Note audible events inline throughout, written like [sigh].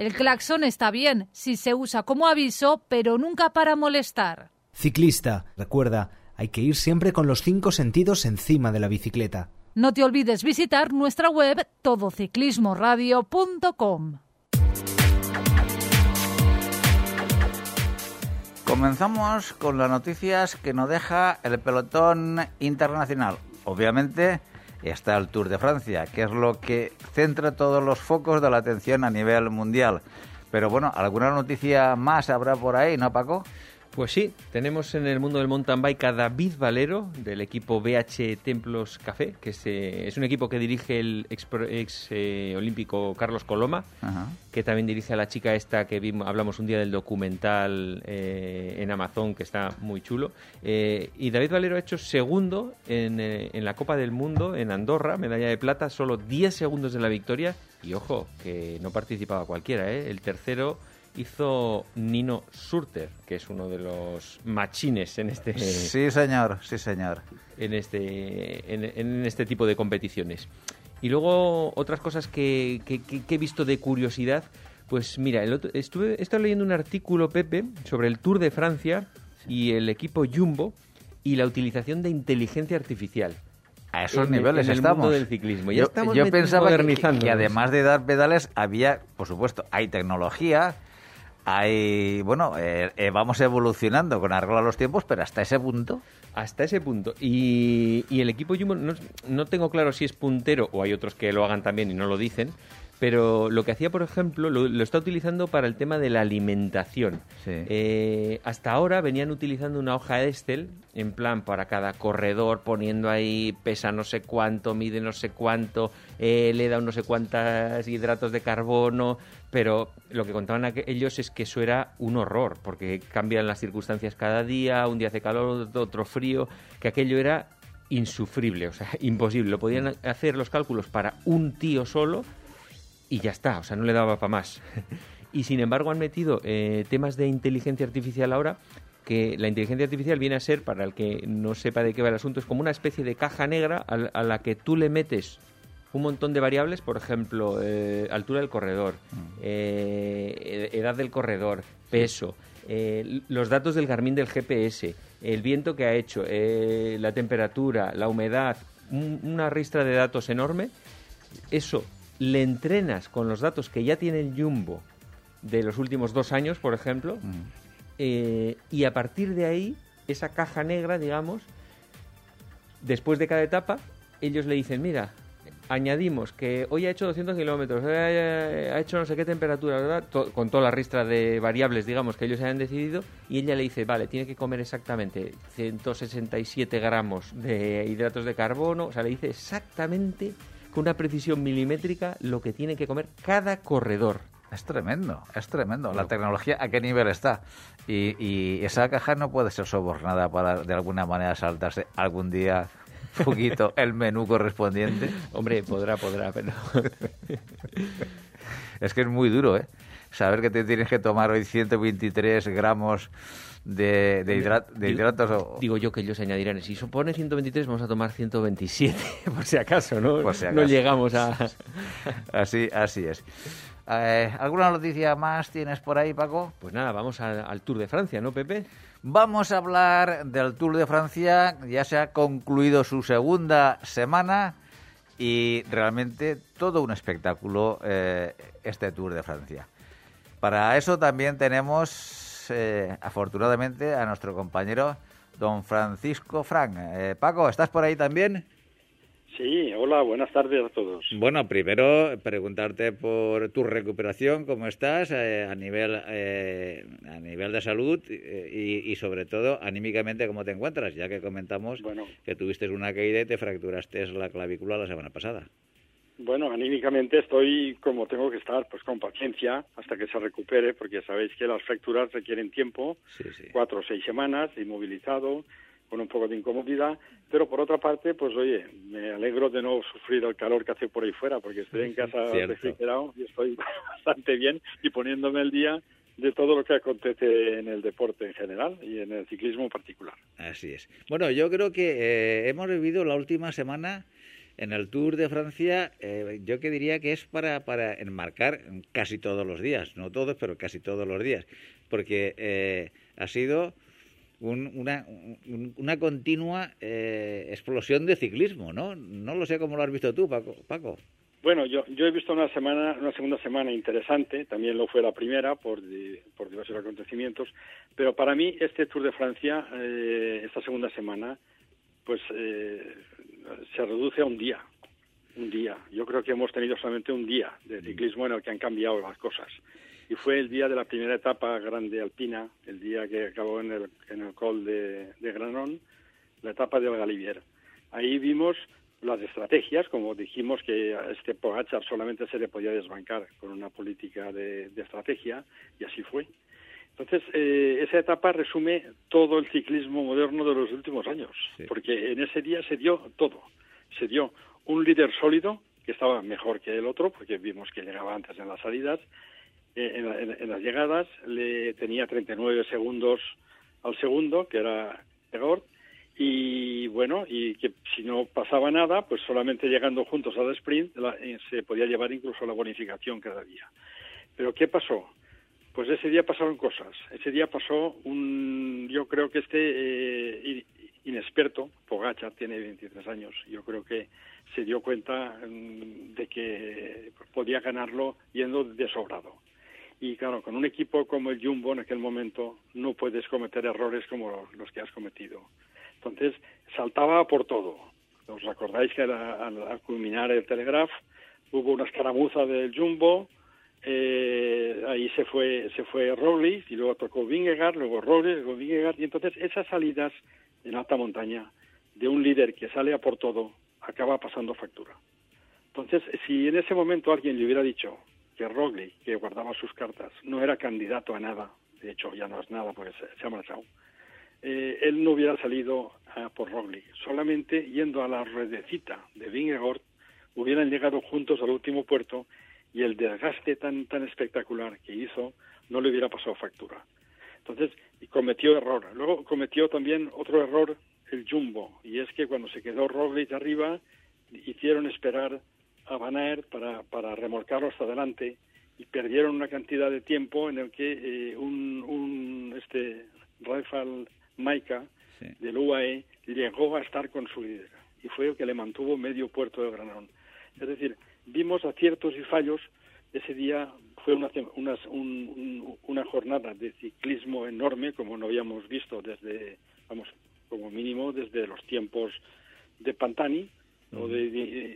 El claxon está bien si se usa como aviso, pero nunca para molestar. Ciclista. Recuerda, hay que ir siempre con los cinco sentidos encima de la bicicleta. No te olvides visitar nuestra web todociclismoradio.com. Comenzamos con las noticias que nos deja el pelotón internacional. Obviamente está el Tour de Francia, que es lo que centra todos los focos de la atención a nivel mundial. Pero bueno, ¿alguna noticia más habrá por ahí, no, Paco? Pues sí, tenemos en el mundo del mountain bike a David Valero del equipo BH Templos Café, que es, eh, es un equipo que dirige el ex, ex eh, olímpico Carlos Coloma, Ajá. que también dirige a la chica esta que vimos, hablamos un día del documental eh, en Amazon, que está muy chulo. Eh, y David Valero ha hecho segundo en, en la Copa del Mundo en Andorra, medalla de plata, solo 10 segundos de la victoria. Y ojo, que no participaba cualquiera, ¿eh? El tercero hizo Nino Surter, que es uno de los machines en este Sí, señor, sí, señor. en este, en, en este tipo de competiciones. Y luego otras cosas que, que- que- que he visto de curiosidad, pues mira, el otro- estuve, he estado leyendo un artículo, Pepe, sobre el Tour de Francia y el equipo Jumbo y la utilización de inteligencia artificial. A esos En el- niveles en el estamos. mundo del ciclismo. Ya yo estamos yo pensaba que- que además de dar pedales había, por supuesto, hay tecnología, hay, bueno, eh, eh, vamos evolucionando con arreglo a los tiempos, pero hasta ese punto. Hasta ese punto. Y, el equipo Jumbo, no, no tengo claro si es puntero o hay otros que lo hagan también y no lo dicen, pero lo que hacía, por ejemplo, lo, lo está utilizando para el tema de la alimentación. Sí. Eh, hasta ahora venían utilizando una hoja de Excel, en plan, para cada corredor, poniendo ahí, pesa no sé cuánto, mide no sé cuánto, eh, le da no sé cuántos hidratos de carbono, pero lo que contaban ellos es que eso era un horror, porque cambian las circunstancias cada día, un día hace calor, otro frío, que aquello era insufrible, o sea, [laughs] imposible. Lo podían hacer los cálculos para un tío solo y ya está, o sea, no le daba para más. [laughs] y sin embargo han metido eh, temas de inteligencia artificial ahora, que la inteligencia artificial viene a ser, para el que no sepa de qué va el asunto, es como una especie de caja negra a, la- a la que tú le metes un montón de variables, por ejemplo, eh, altura del corredor, eh, ed- edad del corredor, peso, eh, los datos del Garmin del GPS, el viento que ha hecho, eh, la temperatura, la humedad, un- una ristra de datos enorme eso le entrenas con los datos que ya tiene el Jumbo de los últimos dos años, por ejemplo, eh, y a partir de ahí, esa caja negra, digamos, después de cada etapa, ellos le dicen, mira, añadimos que hoy ha hecho 200 kilómetros, hoy ha, ha hecho no sé qué temperatura, ¿verdad? To- con toda la ristra de variables, digamos, que ellos hayan decidido, y ella le dice, vale, tiene que comer exactamente 167 gramos de hidratos de carbono, o sea, le dice exactamente, con una precisión milimétrica, lo que tiene que comer cada corredor. Es tremendo, es tremendo. La tecnología a qué nivel está. Y, y esa caja no puede ser sobornada para de alguna manera saltarse algún día un poquito [laughs] el menú correspondiente. Hombre, podrá, podrá, pero... [laughs] Es que es muy duro, ¿eh? Saber que te tienes que tomar hoy 123 gramos de, de, hidrat- de Digo- hidratos o... Digo yo que ellos añadirán, si supone 123, vamos a tomar 127, [laughs] por si acaso, ¿no? Por si No acaso. llegamos a... [laughs] Así, así es. Eh, ¿Alguna noticia más tienes por ahí, Paco? Pues nada, vamos a- al Tour de Francia, ¿no, Pepe? Vamos a hablar del Tour de Francia. Ya se ha concluido su segunda semana y realmente todo un espectáculo eh, este Tour de Francia. Para eso también tenemos, eh, afortunadamente, a nuestro compañero don Francisco Frank. Eh, Paco, ¿estás por ahí también? Sí, hola, buenas tardes a todos. Bueno, primero preguntarte por tu recuperación, cómo estás eh, a nivel eh, a nivel de salud y, sobre todo anímicamente cómo te encuentras, ya que comentamos que tuviste una caída y te fracturaste la clavícula la semana pasada. Bueno, anímicamente estoy como tengo que estar, pues con paciencia hasta que se recupere, porque sabéis que las fracturas requieren tiempo, cuatro o seis semanas, inmovilizado, con un poco de incomodidad, pero por otra parte, pues oye, me alegro de no sufrir el calor que hace por ahí fuera, porque estoy en [laughs] casa refrigerado y estoy [laughs] bastante bien y poniéndome el día de todo lo que acontece en el deporte en general y en el ciclismo en particular. Así es. Bueno, yo creo que eh, hemos vivido la última semana en el Tour de Francia, eh, yo que diría que es para, para enmarcar casi todos los días, no todos, pero casi todos los días, porque eh, ha sido una, una continua eh, explosión de ciclismo, ¿no? No lo sé cómo lo has visto tú, Paco. Bueno, yo, yo he visto una semana, una segunda semana interesante, también lo fue la primera por, por diversos acontecimientos, pero para mí este Tour de Francia, eh, esta segunda semana, pues eh, se reduce a un día, un día. Yo creo que hemos tenido solamente un día de ciclismo en el que han cambiado las cosas y fue el día de la primera etapa grande alpina, el día que acabó en el, en el col de, de Granón, la etapa del Galivier. Ahí vimos las estrategias, como dijimos que a este Pogachar solamente se le podía desbancar con una política de, estrategia, y así fue. Entonces, eh, esa etapa resume todo el ciclismo moderno de los últimos años, porque en ese día se dio todo. Se dio un líder sólido, que estaba mejor que el otro, porque vimos que llegaba antes en las salidas, eh, en, las llegadas, le tenía 39 segundos al segundo, que era Egor, y bueno, y que si no pasaba nada, pues solamente llegando juntos al sprint eh, se podía llevar incluso la bonificación cada día. Pero ¿qué pasó? Pues ese día pasaron cosas. Ese día pasó un, yo creo que este eh, inexperto, Pogacha, tiene 23 años, yo creo que se dio cuenta mm, de que podía ganarlo yendo de sobrado. Y claro, con un equipo como el Jumbo en aquel momento no puedes cometer errores como los que has cometido. Entonces, saltaba por todo. ¿Os acordáis que al, culminar el Telegraph hubo una escaramuza del Jumbo? Eh, ahí se fue se fue y luego tocó Vingegaard, luego Roglic, luego Vingegaard y entonces esas salidas en alta montaña de un líder que sale a por todo acaba pasando factura. Entonces, si en ese momento alguien le hubiera dicho que Roglic, que guardaba sus cartas, no era candidato a nada, de hecho ya no es nada porque se, ha marchado, eh, él no hubiera salido por Roglic. Solamente yendo a la redecita de Vingegaard hubieran llegado juntos al último puerto y el desgaste tan, tan espectacular que hizo no le hubiera pasado factura. Entonces, cometió error. Luego cometió también otro error el Jumbo, y es que cuando se quedó Roglic arriba, hicieron esperar a Van para, para remolcarlo hasta adelante y perdieron una cantidad de tiempo en el que eh, un, un, este Rafael Maika del UAE llegó a estar con su líder y fue el que le mantuvo medio puerto de Granón. Es decir, vimos aciertos y fallos. Ese día fue una, una, una jornada de ciclismo enorme como no habíamos visto desde, vamos, como mínimo desde los tiempos de Pantani o de,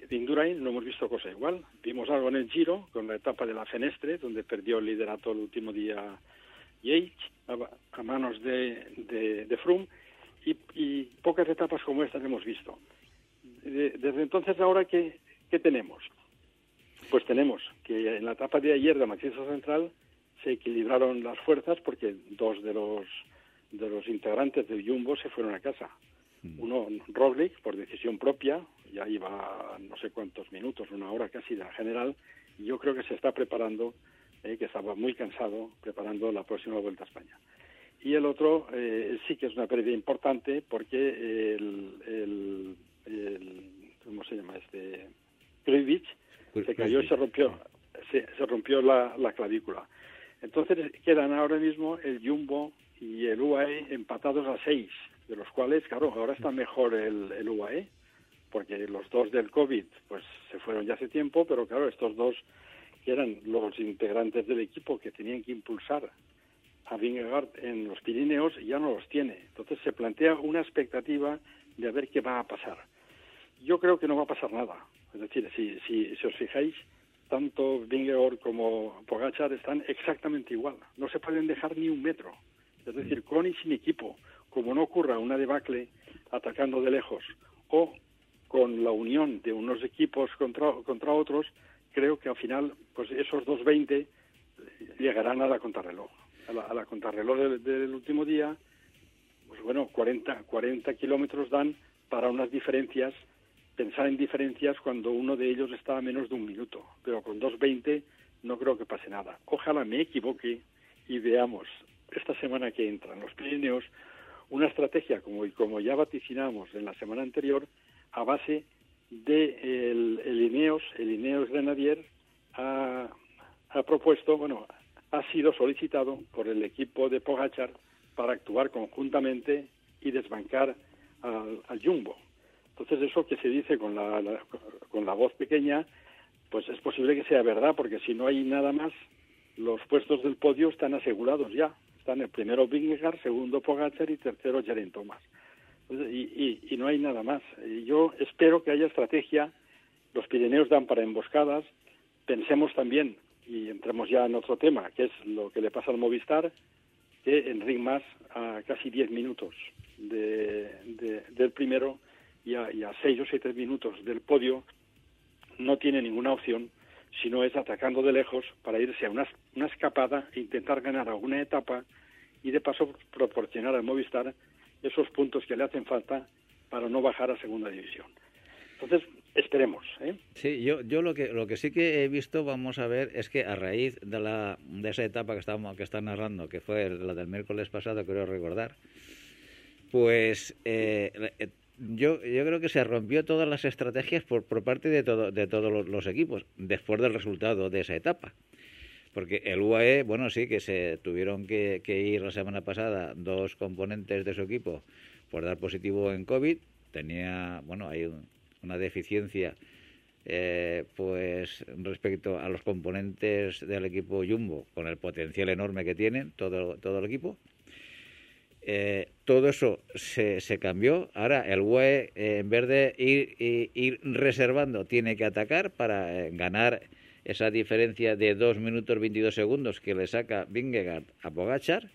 de, Indurain no hemos visto cosa igual. Vimos algo en el Giro, con la etapa de la Fenestre, donde perdió el liderato el último día Yates a, manos de, de, Froome, y, pocas etapas como estas hemos visto. desde entonces, ahora, ¿qué, ¿qué tenemos? Pues tenemos que en la etapa de ayer de Macizo Central se equilibraron las fuerzas porque dos de los de los integrantes del Jumbo se fueron a casa. Mm. Uno, Roglic, por decisión propia, ya iba no sé cuántos minutos, una hora casi de la general, y yo creo que se está preparando, eh, que estaba muy cansado, preparando la próxima Vuelta a España. Y el otro eh, sí que es una pérdida importante porque el, el, ¿cómo se llama este? Krivich se cayó y se rompió, se, se rompió la, la clavícula. Entonces quedan ahora mismo el Jumbo y el UAE empatados a seis, de los cuales, claro, ahora está mejor el, el UAE, porque los dos del COVID pues se fueron ya hace tiempo, pero claro, estos dos que eran los integrantes del equipo que tenían que impulsar a Vingegaard en los Pirineos ya no los tiene. Entonces se plantea una expectativa de a ver qué va a pasar. Yo creo que no va a pasar nada. Es decir, si, si, si os fijáis, tanto Vingegaard como Pogachar están exactamente igual. No se pueden dejar ni un metro. Es decir, con y sin equipo, como no ocurra una debacle atacando de lejos o con la unión de unos equipos contra, contra otros, creo que al final pues esos 2.20 llegarán a la contrarreloj. A la, a la contrarreloj del, del, último día, pues bueno, 40, 40 kilómetros dan para unas diferencias, pensar en diferencias cuando uno de ellos está a menos de un minuto, pero con 2.20 no creo que pase nada. Ojalá me equivoque y veamos esta semana que entran los Pirineos una estrategia como, como ya vaticinamos en la semana anterior a base de el, el Ineos, el Ineos Grenadier ha, ha propuesto, bueno, ha sido solicitado por el equipo de Pogachar para actuar conjuntamente y desbancar al, al Jumbo. Entonces eso que se dice con la, la, con la voz pequeña, pues es posible que sea verdad, porque si no hay nada más, los puestos del podio están asegurados ya. Están el primero Vingegaard, segundo Pogacar y tercero Geraint Thomas. Y, no hay nada más. Yo espero que haya estrategia. Los Pirineos dan para emboscadas. Pensemos también, y entremos ya en otro tema, que es lo que le pasa al Movistar, que en Ring más a casi 10 minutos de, del primero y a, y a 6 o 7 minutos del podio no tiene ninguna opción sino es atacando de lejos para irse a una, una escapada e intentar ganar alguna etapa y de paso proporcionar al Movistar esos puntos que le hacen falta para no bajar a segunda división. Entonces, esperemos. ¿eh? Sí, yo, yo lo, que, lo que sí que he visto, vamos a ver, es que a raíz de, la, de esa etapa que, estamos, que está narrando, que fue la del miércoles pasado, creo recordar, pues eh, yo, yo creo que se rompió todas las estrategias por, por parte de, todo, de todos los, equipos después del resultado de esa etapa. Porque el UAE, bueno, sí, que se tuvieron que, que, ir la semana pasada dos componentes de su equipo por dar positivo en COVID. Tenía, bueno, hay un, una deficiencia, eh, pues respecto a los componentes del equipo Jumbo, con el potencial enorme que tienen todo, todo el equipo. Eh, todo eso se, se, cambió. Ahora el UE, eh, en vez de ir, reservando, tiene que atacar para eh, ganar esa diferencia de 2 minutos 22 segundos que le saca Vingegaard a Pogachar.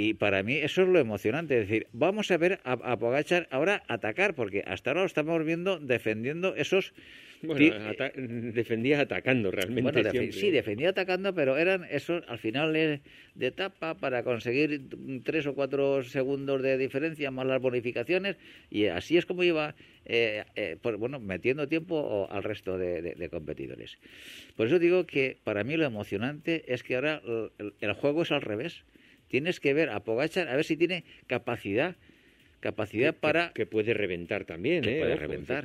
Y para mí eso es lo emocionante. Es decir, vamos a ver a, a Pogachar ahora atacar, porque hasta ahora lo estamos viendo defendiendo esos bueno, ata defendía atacando realmente. Bueno, sí, defendía atacando, pero eran esos al final de etapa para conseguir tres o cuatro segundos de diferencia más las bonificaciones y así es como iba, eh, eh, por, bueno, metiendo tiempo al resto de, de, de, competidores. Por eso digo que para mí lo emocionante es que ahora el, el juego es al revés. Tienes que ver a Pogachar a ver si tiene capacidad capacidad que, para... Que puede reventar también, que ¿eh? puede reventar.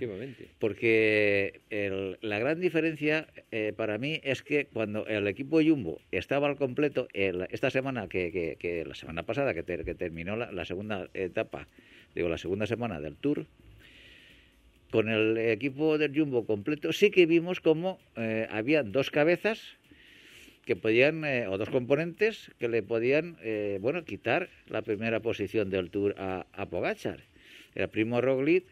Porque el, la gran diferencia eh, para mí es que cuando el equipo Jumbo estaba al completo, el, esta semana, que, que, que, la semana pasada, que, ter, terminó la, la, segunda etapa, digo, la segunda semana del Tour, con el equipo del Jumbo completo, sí que vimos como eh, había dos cabezas que podían, eh, o dos componentes que le podían, eh, bueno, quitar la primera posición del Tour a, a Pogachar. Era Primo Roglic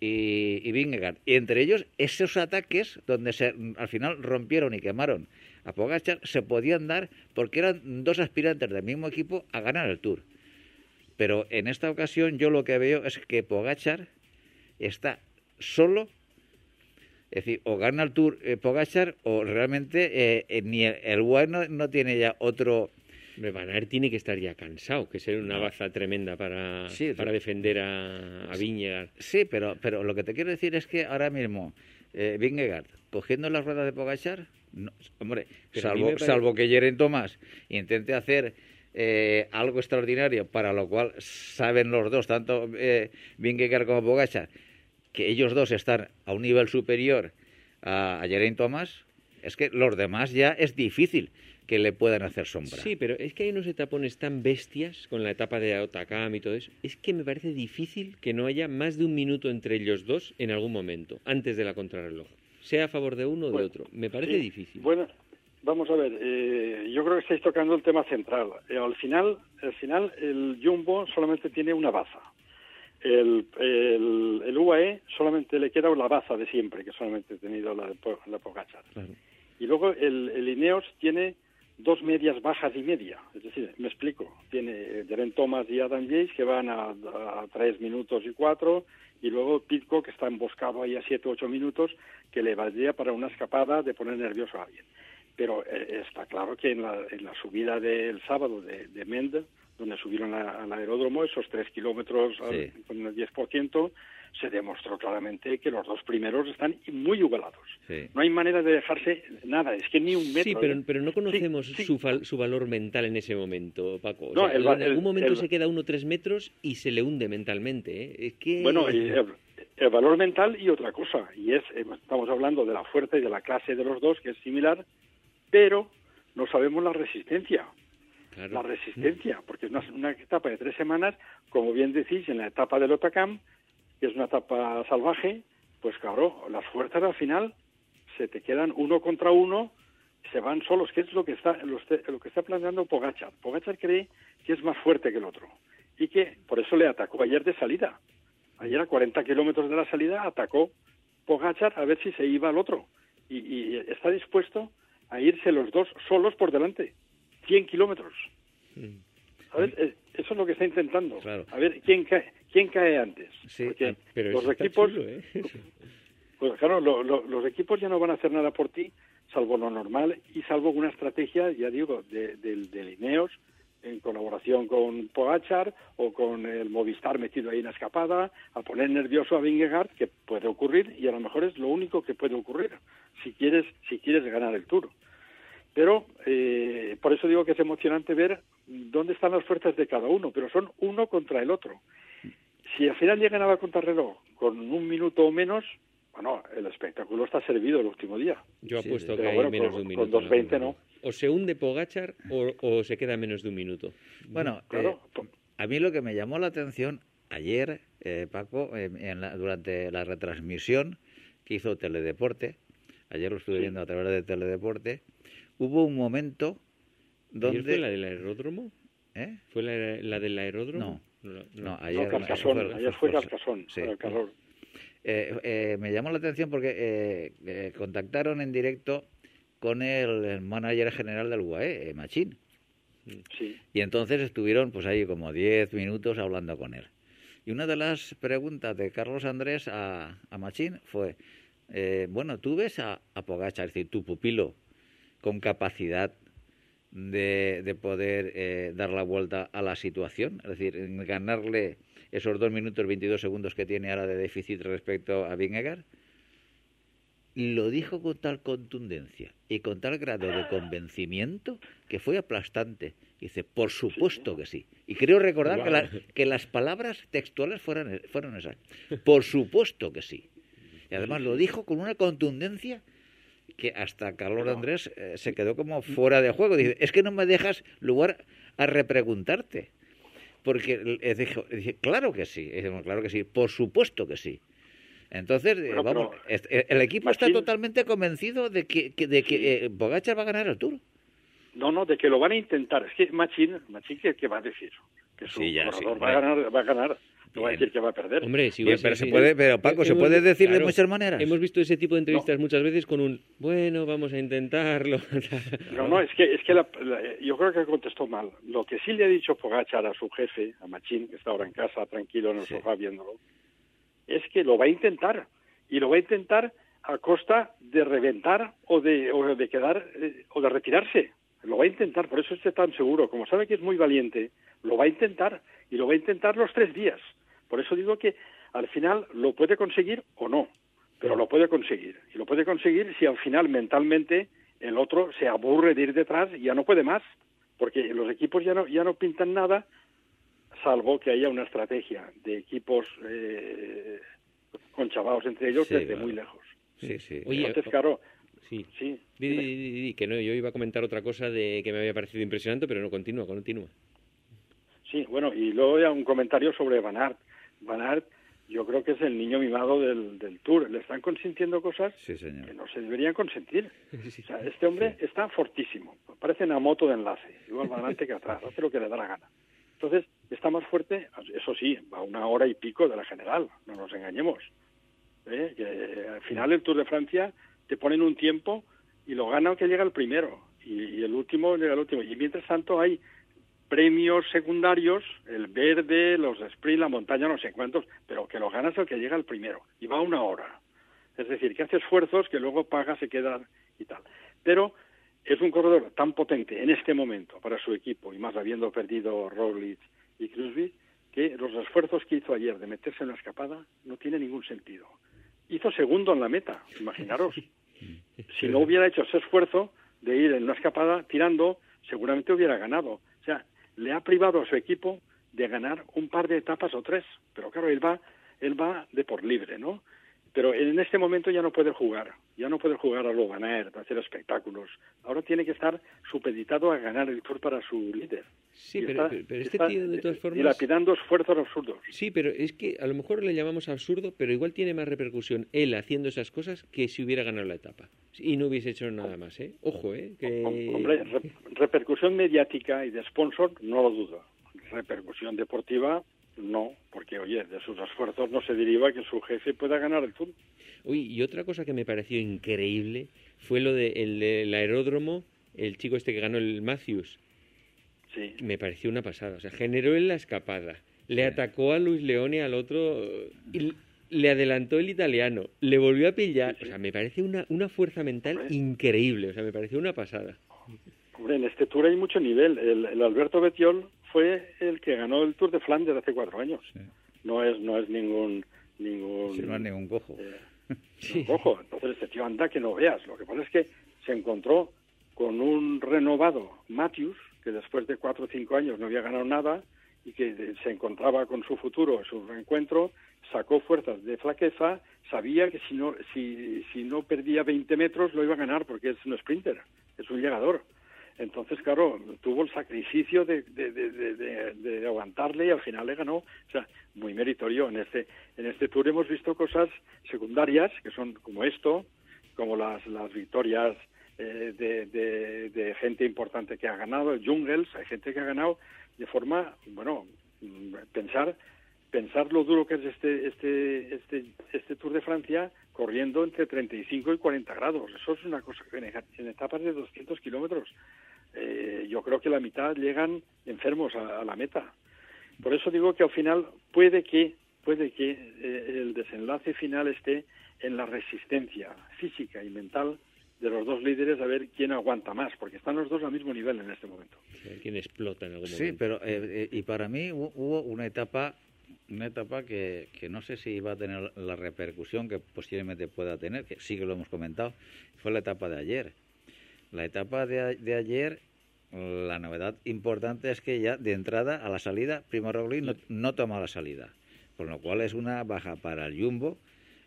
y, y Vingegaard. Y entre ellos, esos ataques donde se, al final rompieron y quemaron a Pogachar, se podían dar porque eran dos aspirantes del mismo equipo a ganar el Tour. Pero en esta ocasión yo lo que veo es que Pogachar está solo es decir, o gana el Tour eh, Pogachar o realmente eh, ni el, el UAE no, no, tiene ya otro... Van Aert tiene que estar ya cansado, que ser una baza tremenda para, sí, para defender a, a Vingegaard. Sí, pero, pero lo que te quiero decir es que ahora mismo eh, Vingegaard, cogiendo la rueda de Pogachar, no, hombre, salvo, parece... salvo que Jeren Tomás intente hacer eh, algo extraordinario, para lo cual saben los dos, tanto eh, Vingegaard como Pogachar, que ellos dos están a un nivel superior a, a Geraint Thomas, es que los demás ya es difícil que le puedan hacer sombra. Sí, pero es que hay unos etapones tan bestias con la etapa de Otakam y todo eso. Es que me parece difícil que no haya más de un minuto entre ellos dos en algún momento, antes de la contrarreloj. Sea a favor de uno o bueno, de otro. Me parece sí, difícil. Bueno, Vamos a ver, eh, yo creo que estáis tocando el tema central. Eh, al final, al final, el Jumbo solamente tiene una baza. El, el, el, UAE solamente le queda la baza de siempre, que solamente ha tenido la, la Pogachar. Y luego el, el, Ineos tiene dos medias bajas y media. Es decir, me explico, tiene Jeren Thomas y Adam Yates que van a, a tres minutos y cuatro, y luego Pitco que está emboscado ahí a siete ocho minutos, que le valdría para una escapada de poner nervioso a alguien. Pero eh, está claro que en la, en la subida del sábado de, de Mende, donde subieron a, al aeródromo, esos tres kilómetros Sí. con el 10%, se demostró claramente que los dos primeros están muy igualados. Sí. No hay manera de dejarse nada, es que ni un metro. Sí, pero, ¿eh? pero no conocemos Sí. Su, fal- su valor mental en ese momento, Paco. O No, sea, el va- en algún momento el- se queda uno tres metros y se le hunde mentalmente. ¿eh? Es que... Bueno, el valor mental y otra cosa, y es, eh, estamos hablando de la fuerza y de la clase de los dos, que es similar, pero no sabemos la resistencia. Claro. La resistencia, porque es una, una etapa de tres semanas, como bien decís, en la etapa del Otacam, que es una etapa salvaje, pues claro, las fuerzas al final se te quedan uno contra uno, se van solos, que es lo que está lo, lo que está planteando Pogachar. Pogachar cree que es más fuerte que el otro y que por eso le atacó ayer de salida. Ayer a 40 kilómetros de la salida atacó Pogachar a ver si se iba al otro y, y está dispuesto a irse los dos solos por delante, 100 kilómetros. Mm. ¿Sabes? Eh, Eso es lo que está intentando. Claro. A ver quién cae, quién cae antes. Sí, Porque Ah, Pero los equipos, chulo, ¿eh? [laughs] pues claro, lo- lo- los equipos ya no van a hacer nada por ti, salvo lo normal y salvo una estrategia, ya digo, de, del del Ineos en colaboración con Pogachar o con el Movistar metido ahí en la escapada, a poner nervioso a Vingegaard, que puede ocurrir y a lo mejor es lo único que puede ocurrir si quieres si quieres ganar el Tour. Pero eh, por eso digo que es emocionante ver dónde están las fuerzas de cada uno, pero son uno contra el otro. Si al final llegan a la contrarreloj con un minuto o menos, bueno, el espectáculo está servido el último día. Yo apuesto sí. que hay bueno, menos con- de un con minuto. la 2.20 no. O se hunde Pogachar o, o se queda menos de un minuto. Bueno, Claro, eh, a mí lo que me llamó la atención ayer, eh, Paco, en- en la- durante la retransmisión que hizo Teledeporte, ayer lo estuve viendo a través de Teledeporte, hubo un momento donde... ¿Ayer fue la del aeródromo? ¿Eh? ¿Fue la, la del aeródromo? No. no. No, no, ayer, Carcasón, eso fue- ayer fue Carcasón, sí. el calor. Eh, eh, me llamó la atención porque eh, eh, contactaron en directo con el, el manager general del UAE, eh, Machín. Sí. Y entonces estuvieron pues ahí como 10 minutos hablando con él. Y una de las preguntas de Carlos Andrés a, a Machín fue, eh, bueno, tú ves a, a Pogacar, es decir, tu pupilo, con capacidad de, de poder eh, dar la vuelta a la situación, es decir, en ganarle esos 2 minutos 22 segundos que tiene ahora de déficit respecto a Vingegaard. Lo dijo con tal contundencia y con tal grado de convencimiento que fue aplastante. Dice, por supuesto que sí. Y creo recordar que, la- que las palabras textuales fueron, fueron esas. Por supuesto que sí. Y además lo dijo con una contundencia que hasta Carlos Andrés eh, se quedó como fuera de juego. Dice, es que no me dejas lugar a repreguntarte. Porque eh, dijo, dice, claro que sí. Claro que sí. Por supuesto que sí. Entonces, eh, Bueno, vamos, pero- est- eh, el equipo está totalmente convencido de que, que- de que eh, Pogacar va a ganar el Tour. No, no, de que lo van a intentar. Es que Machín, Machín ¿qué, qué va a decir? Que su Sí, ya, corredor sí, va a ganar, va a ganar. No va a decir que va a perder. Hombre, Bien, pero se sí, puede, pero Paco, se Hemos- puede decir de muchas maneras. Hemos visto ese tipo de entrevistas muchas veces con un, bueno, vamos a intentarlo. [laughs] No, no, es que, es que la- la- yo creo que contestó mal. Lo que sí le ha dicho Pogachar a su jefe, a Machín, que está ahora en casa, tranquilo en el Sí. sofá viéndolo, es que lo va a intentar. Y lo va a intentar a costa de reventar o de, o de quedar eh, o de retirarse. Lo va a intentar, por eso esté tan seguro. Como sabe que es muy valiente, lo va a intentar. Y lo va a intentar los tres días. Por eso digo que al final lo puede conseguir o no. Pero lo puede conseguir. Y lo puede conseguir si al final mentalmente el otro se aburre de ir detrás y ya no puede más. Porque los equipos ya no, ya no pintan nada, salvo que haya una estrategia de equipos eh, conchavados entre ellos Sí, desde claro. muy lejos. Sí, sí. Oye, Entonces, claro, Sí. sí. Di, di, di, di, di, que no, yo iba a comentar otra cosa de que me había parecido impresionante, pero no, continúa, continúa. Sí, bueno, y luego ya un comentario sobre Van Aert. Van Aert, yo creo que es el niño mimado del, del Tour. Le están consintiendo cosas Sí, señor. que no se deberían consentir. [laughs] O sea, este hombre está fortísimo. Parece una moto de enlace, igual va adelante que atrás, [laughs] hace lo que le da la gana. Entonces, está más fuerte, eso sí, va a una hora y pico de la general, no nos engañemos. ¿Eh? Que, al final el Tour de Francia te ponen un tiempo y lo gana que llega el primero y, y el último llega el último. Y mientras tanto hay premios secundarios, el verde, los sprint, la montaña, no sé cuántos, pero que lo ganas el que llega el primero y va una hora. Es decir, que hace esfuerzos que luego paga, se queda y tal. Pero es un corredor tan potente en este momento para su equipo y más habiendo perdido Roglic y Cruzby que los esfuerzos que hizo ayer de meterse en la escapada no tiene ningún sentido. Hizo segundo en la meta, imaginaros. [laughs] Si no hubiera hecho ese esfuerzo de ir en una escapada tirando, seguramente hubiera ganado. Le ha privado a su equipo de ganar un par de etapas o tres. Pero claro, él va, él va de por libre, ¿no? Pero en este momento ya no puede jugar, ya no puede jugar a lo ganar, a hacer espectáculos. Ahora tiene que estar supeditado a ganar el Tour para su líder. Sí, Y pero, está- pero- pero este está tío de todas formas... Dilapidando esfuerzos absurdos. Sí, pero es que a lo mejor le llamamos absurdo, pero igual tiene más repercusión él haciendo esas cosas que si hubiera ganado la etapa. Y no hubiese hecho nada más, ¿eh? Ojo, ¿eh? Que... Hombre, re- repercusión mediática y de sponsor, no lo dudo. Repercusión deportiva, no, porque, oye, de sus esfuerzos no se deriva que su jefe pueda ganar el Tour. Uy, y otra cosa que me pareció increíble fue lo del de, el aeródromo, el chico este que ganó el Matthews. Sí. Me pareció una pasada. O sea, generó en la escapada. Le atacó a Luis Leone al otro y le adelantó el italiano. Le volvió a pillar. O sea, me parece una, una fuerza mental Hombre. increíble. O sea, me pareció una pasada. Hombre, en este Tour hay mucho nivel. El, el Alberto Betiol fue el que ganó el Tour de Flandes hace cuatro años. Sí. No es no es ningún ningún Si no es ningún cojo. eh, [laughs] Ojo, entonces este tío anda que no veas. Lo que pasa es que se encontró con un renovado Matthews, que después de cuatro o cinco años no había ganado nada y que se encontraba con su futuro, su reencuentro, sacó fuerzas de flaqueza, sabía que si no, si, si no perdía 20 metros lo iba a ganar porque es un sprinter, es un llegador. Entonces, claro, tuvo el sacrificio de, de, de, aguantarle y al final le ganó. O sea, muy meritorio. En este, en este tour hemos visto cosas secundarias que son como esto, como las, las victorias eh, de, gente importante que ha ganado, el Jungles, hay gente que ha ganado de forma, bueno, pensar pensar lo duro que es este este este este Tour de Francia corriendo entre 35 y 40 grados. Eso es una cosa que en etapas de 200 kilómetros eh, yo creo que la mitad llegan enfermos a, a la meta. Por eso digo que al final puede que puede que eh, el desenlace final esté en la resistencia física y mental de los dos líderes a ver quién aguanta más, porque están los dos al mismo nivel en este momento. Quien explota en algún Sí, momento. pero eh, eh, y para mí hu- hubo una etapa una etapa que, que no sé si va a tener la repercusión que posiblemente pueda tener, que sí que lo hemos comentado, fue la etapa de ayer. La etapa de, a- de ayer, la novedad importante es que ya de entrada a la salida, Primo Roglic no, no toma la salida, con lo cual es una baja para el Jumbo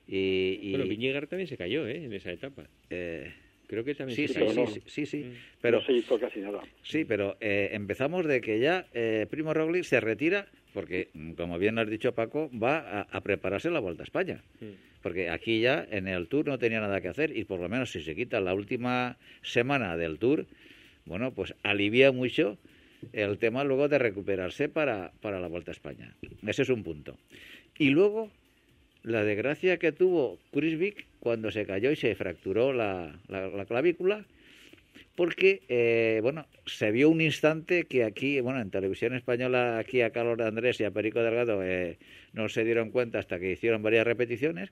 y... y, Bueno, Viñegar también se cayó, ¿eh? En esa etapa. eh, Creo que también sí, se sí, cayó. sí, no. sí, sí, sí, Mm. pero no se hizo casi nada. Sí, pero eh, empezamos de que ya eh, Primo Roglic se retira porque, mm, como bien has dicho Paco, va a, a prepararse la Vuelta a España. Mm. Porque aquí ya en el Tour no tenía nada que hacer y por lo menos si se quita la última semana del Tour, bueno, pues alivia mucho el tema luego de recuperarse para, para la Vuelta a España. Ese es un punto. Y luego la desgracia que tuvo Kruisvik cuando se cayó y se fracturó la, la- la clavícula, porque, eh, bueno, se vio un instante que aquí, bueno, en televisión española, aquí a Carlos Andrés y a Perico Delgado eh, no se dieron cuenta hasta que hicieron varias repeticiones,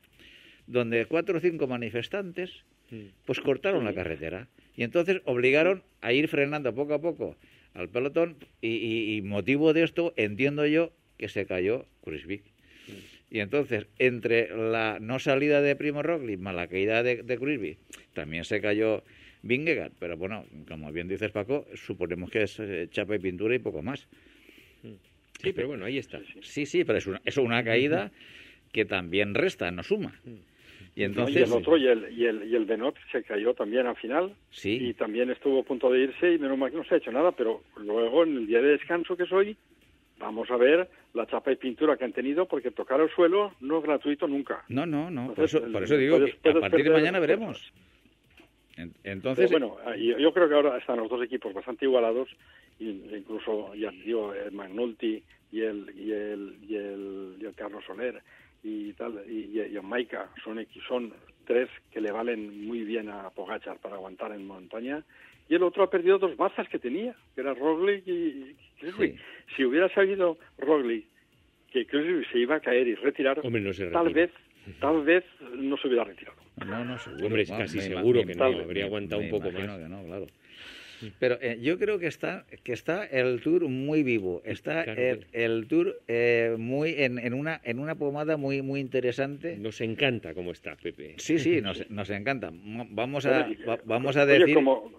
donde cuatro o cinco manifestantes Mm. pues cortaron la carretera y entonces obligaron a ir frenando poco a poco al pelotón y, y- y motivo de esto entiendo yo que se cayó Kruisvik. Y entonces, entre la no salida de Primo Roglic más la caída de, de Kruisvik, también se cayó Vingegaard. Pero bueno, como bien dices Paco, suponemos que es eh, chapa y pintura y poco más. Sí, pero bueno, ahí está. Sí, sí, pero es una, es una caída que también resta, no suma. Y ¿no? entonces... y el otro, y el, y el, y el Benot se cayó también al final Sí. y también estuvo a punto de irse y menos mal que no se ha hecho nada, pero luego en el día de descanso que es hoy vamos a ver la chapa y pintura que han tenido, porque tocar el suelo no es gratuito nunca. No, no, no. por, eso, por eso digo puedes- que a partir de mañana veremos. En- Entonces, Pero bueno, ah, yo, yo creo que ahora están los dos equipos bastante igualados, y incluso ya digo, el Magnolti y el y el y el, y el Carlos Soler y tal y, y, Maika son son tres que le valen muy bien a Pogachar para aguantar en montaña y el otro ha perdido dos bazas que tenía, que era Roglic y. Sí. Si hubiera sabido Roglic que Kruijswijk se iba a caer y retirar, Hombre, no se tal vez tal vez no se hubiera retirado. no, no, seguro. Hombre, es va, casi me seguro me que no, habría aguantado un poco más. que no, claro. Pero eh, yo creo que está que está el tour muy vivo, está Claro, el, el tour eh, muy en, en una en una pomada muy muy interesante. Nos encanta cómo está, Pepe. Sí, sí, nos, nos encanta. Vamos a va- vamos a Oye, decir como,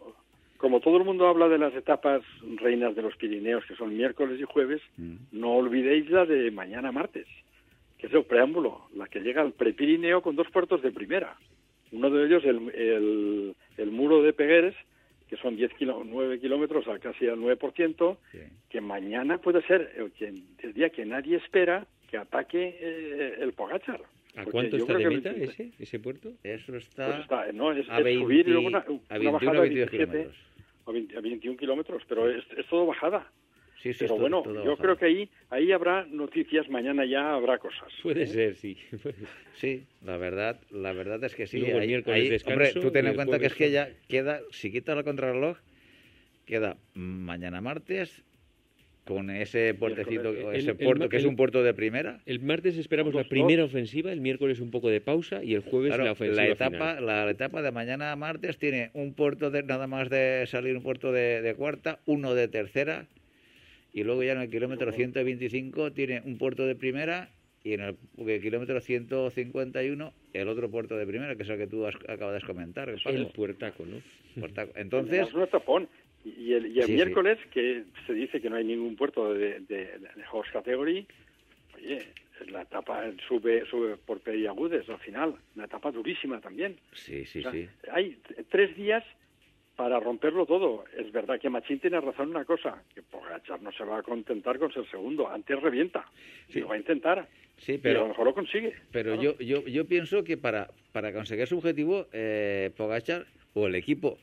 como todo el mundo habla de las etapas reinas de los Pirineos, que son miércoles y jueves, Mm. no olvidéis la de mañana martes, que es el preámbulo, la que llega al prepirineo con dos puertos de primera. Uno de ellos, el, el, el muro de Pegueres, que son 10 kilo, 9 kilómetros, a casi al 9%, Sí. que mañana puede ser el, que, el día que nadie espera que ataque eh, el Pogachar. ¿A Porque cuánto está de meta ese, ese puerto? Eso está, pues está, no, es, a es 20 subir luego una, a una 21 bajada o de 22 27 kilómetros. a, 20 a 21 kilómetros, pero es, es todo bajada. Sí, sí, pero es bueno, todo yo bajado. creo que ahí ahí habrá noticias, mañana ya habrá cosas. Puede ¿eh? ser, sí. [laughs] Sí, la verdad, la verdad es que sí. Luego el Ahí- miércoles ahí- descanso hombre, tú ten en el cuenta que es que ya queda, si quitas la contrarreloj, queda mañana martes con ese puertecito, Miércoles. ese El- el puerto ma- que es el- un puerto de primera. El martes esperamos Dos, la primera ofensiva, el miércoles un poco de pausa y el jueves Claro, la ofensiva la etapa, final. la etapa de mañana martes tiene un puerto de nada más de salir un puerto de, de cuarta, uno de tercera y luego ya en el kilómetro 125 tiene un puerto de primera y en el, el kilómetro 151 el otro puerto de primera que es el que tú has- acabas de comentar. El Paco. puertaco, ¿no? Puertaco. Entonces, es un tapón. Y el, y el Sí, sí. miércoles, que se dice que no hay ningún puerto de, de, de Horse Category, oye, la etapa sube sube por Periagudes al final, una etapa durísima también. sí, sí, O sea, sí. Hay tres días para romperlo todo. Es verdad que Machín tiene razón en una cosa, que Pogachar no se va a contentar con ser segundo, antes revienta. Sí. Y lo va a intentar. Sí, y a lo pero, mejor lo consigue. pero Claro. yo, yo, yo pienso que para, para conseguir su objetivo, eh, Pogachar o el equipo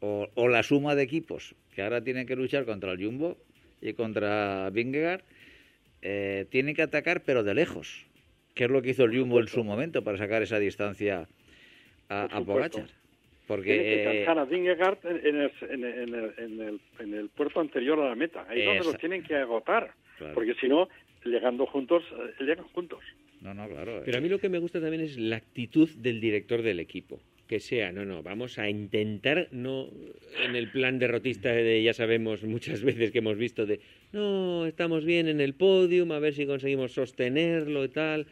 o, o la suma de equipos que ahora tienen que luchar contra el Jumbo y contra Vingegaard, eh, tienen que atacar pero de lejos, que es lo que hizo el Jumbo en su momento para sacar esa distancia a, a. Pogachar. Porque Tiene que eh, cansar a Vingegaard en, en el, en, el, en, el, en, el, en el puerto anterior a la meta. Ahí es donde los tienen que agotar. Claro. Porque si no, llegando juntos, eh, llegan juntos. no, no, claro. Pero a mí lo que me gusta también es la actitud del director del equipo. Que sea, no, no, vamos a intentar, no en el plan derrotista de ya sabemos muchas [laughs] veces que hemos visto de, no, estamos bien en el podium, a ver si conseguimos sostenerlo y tal.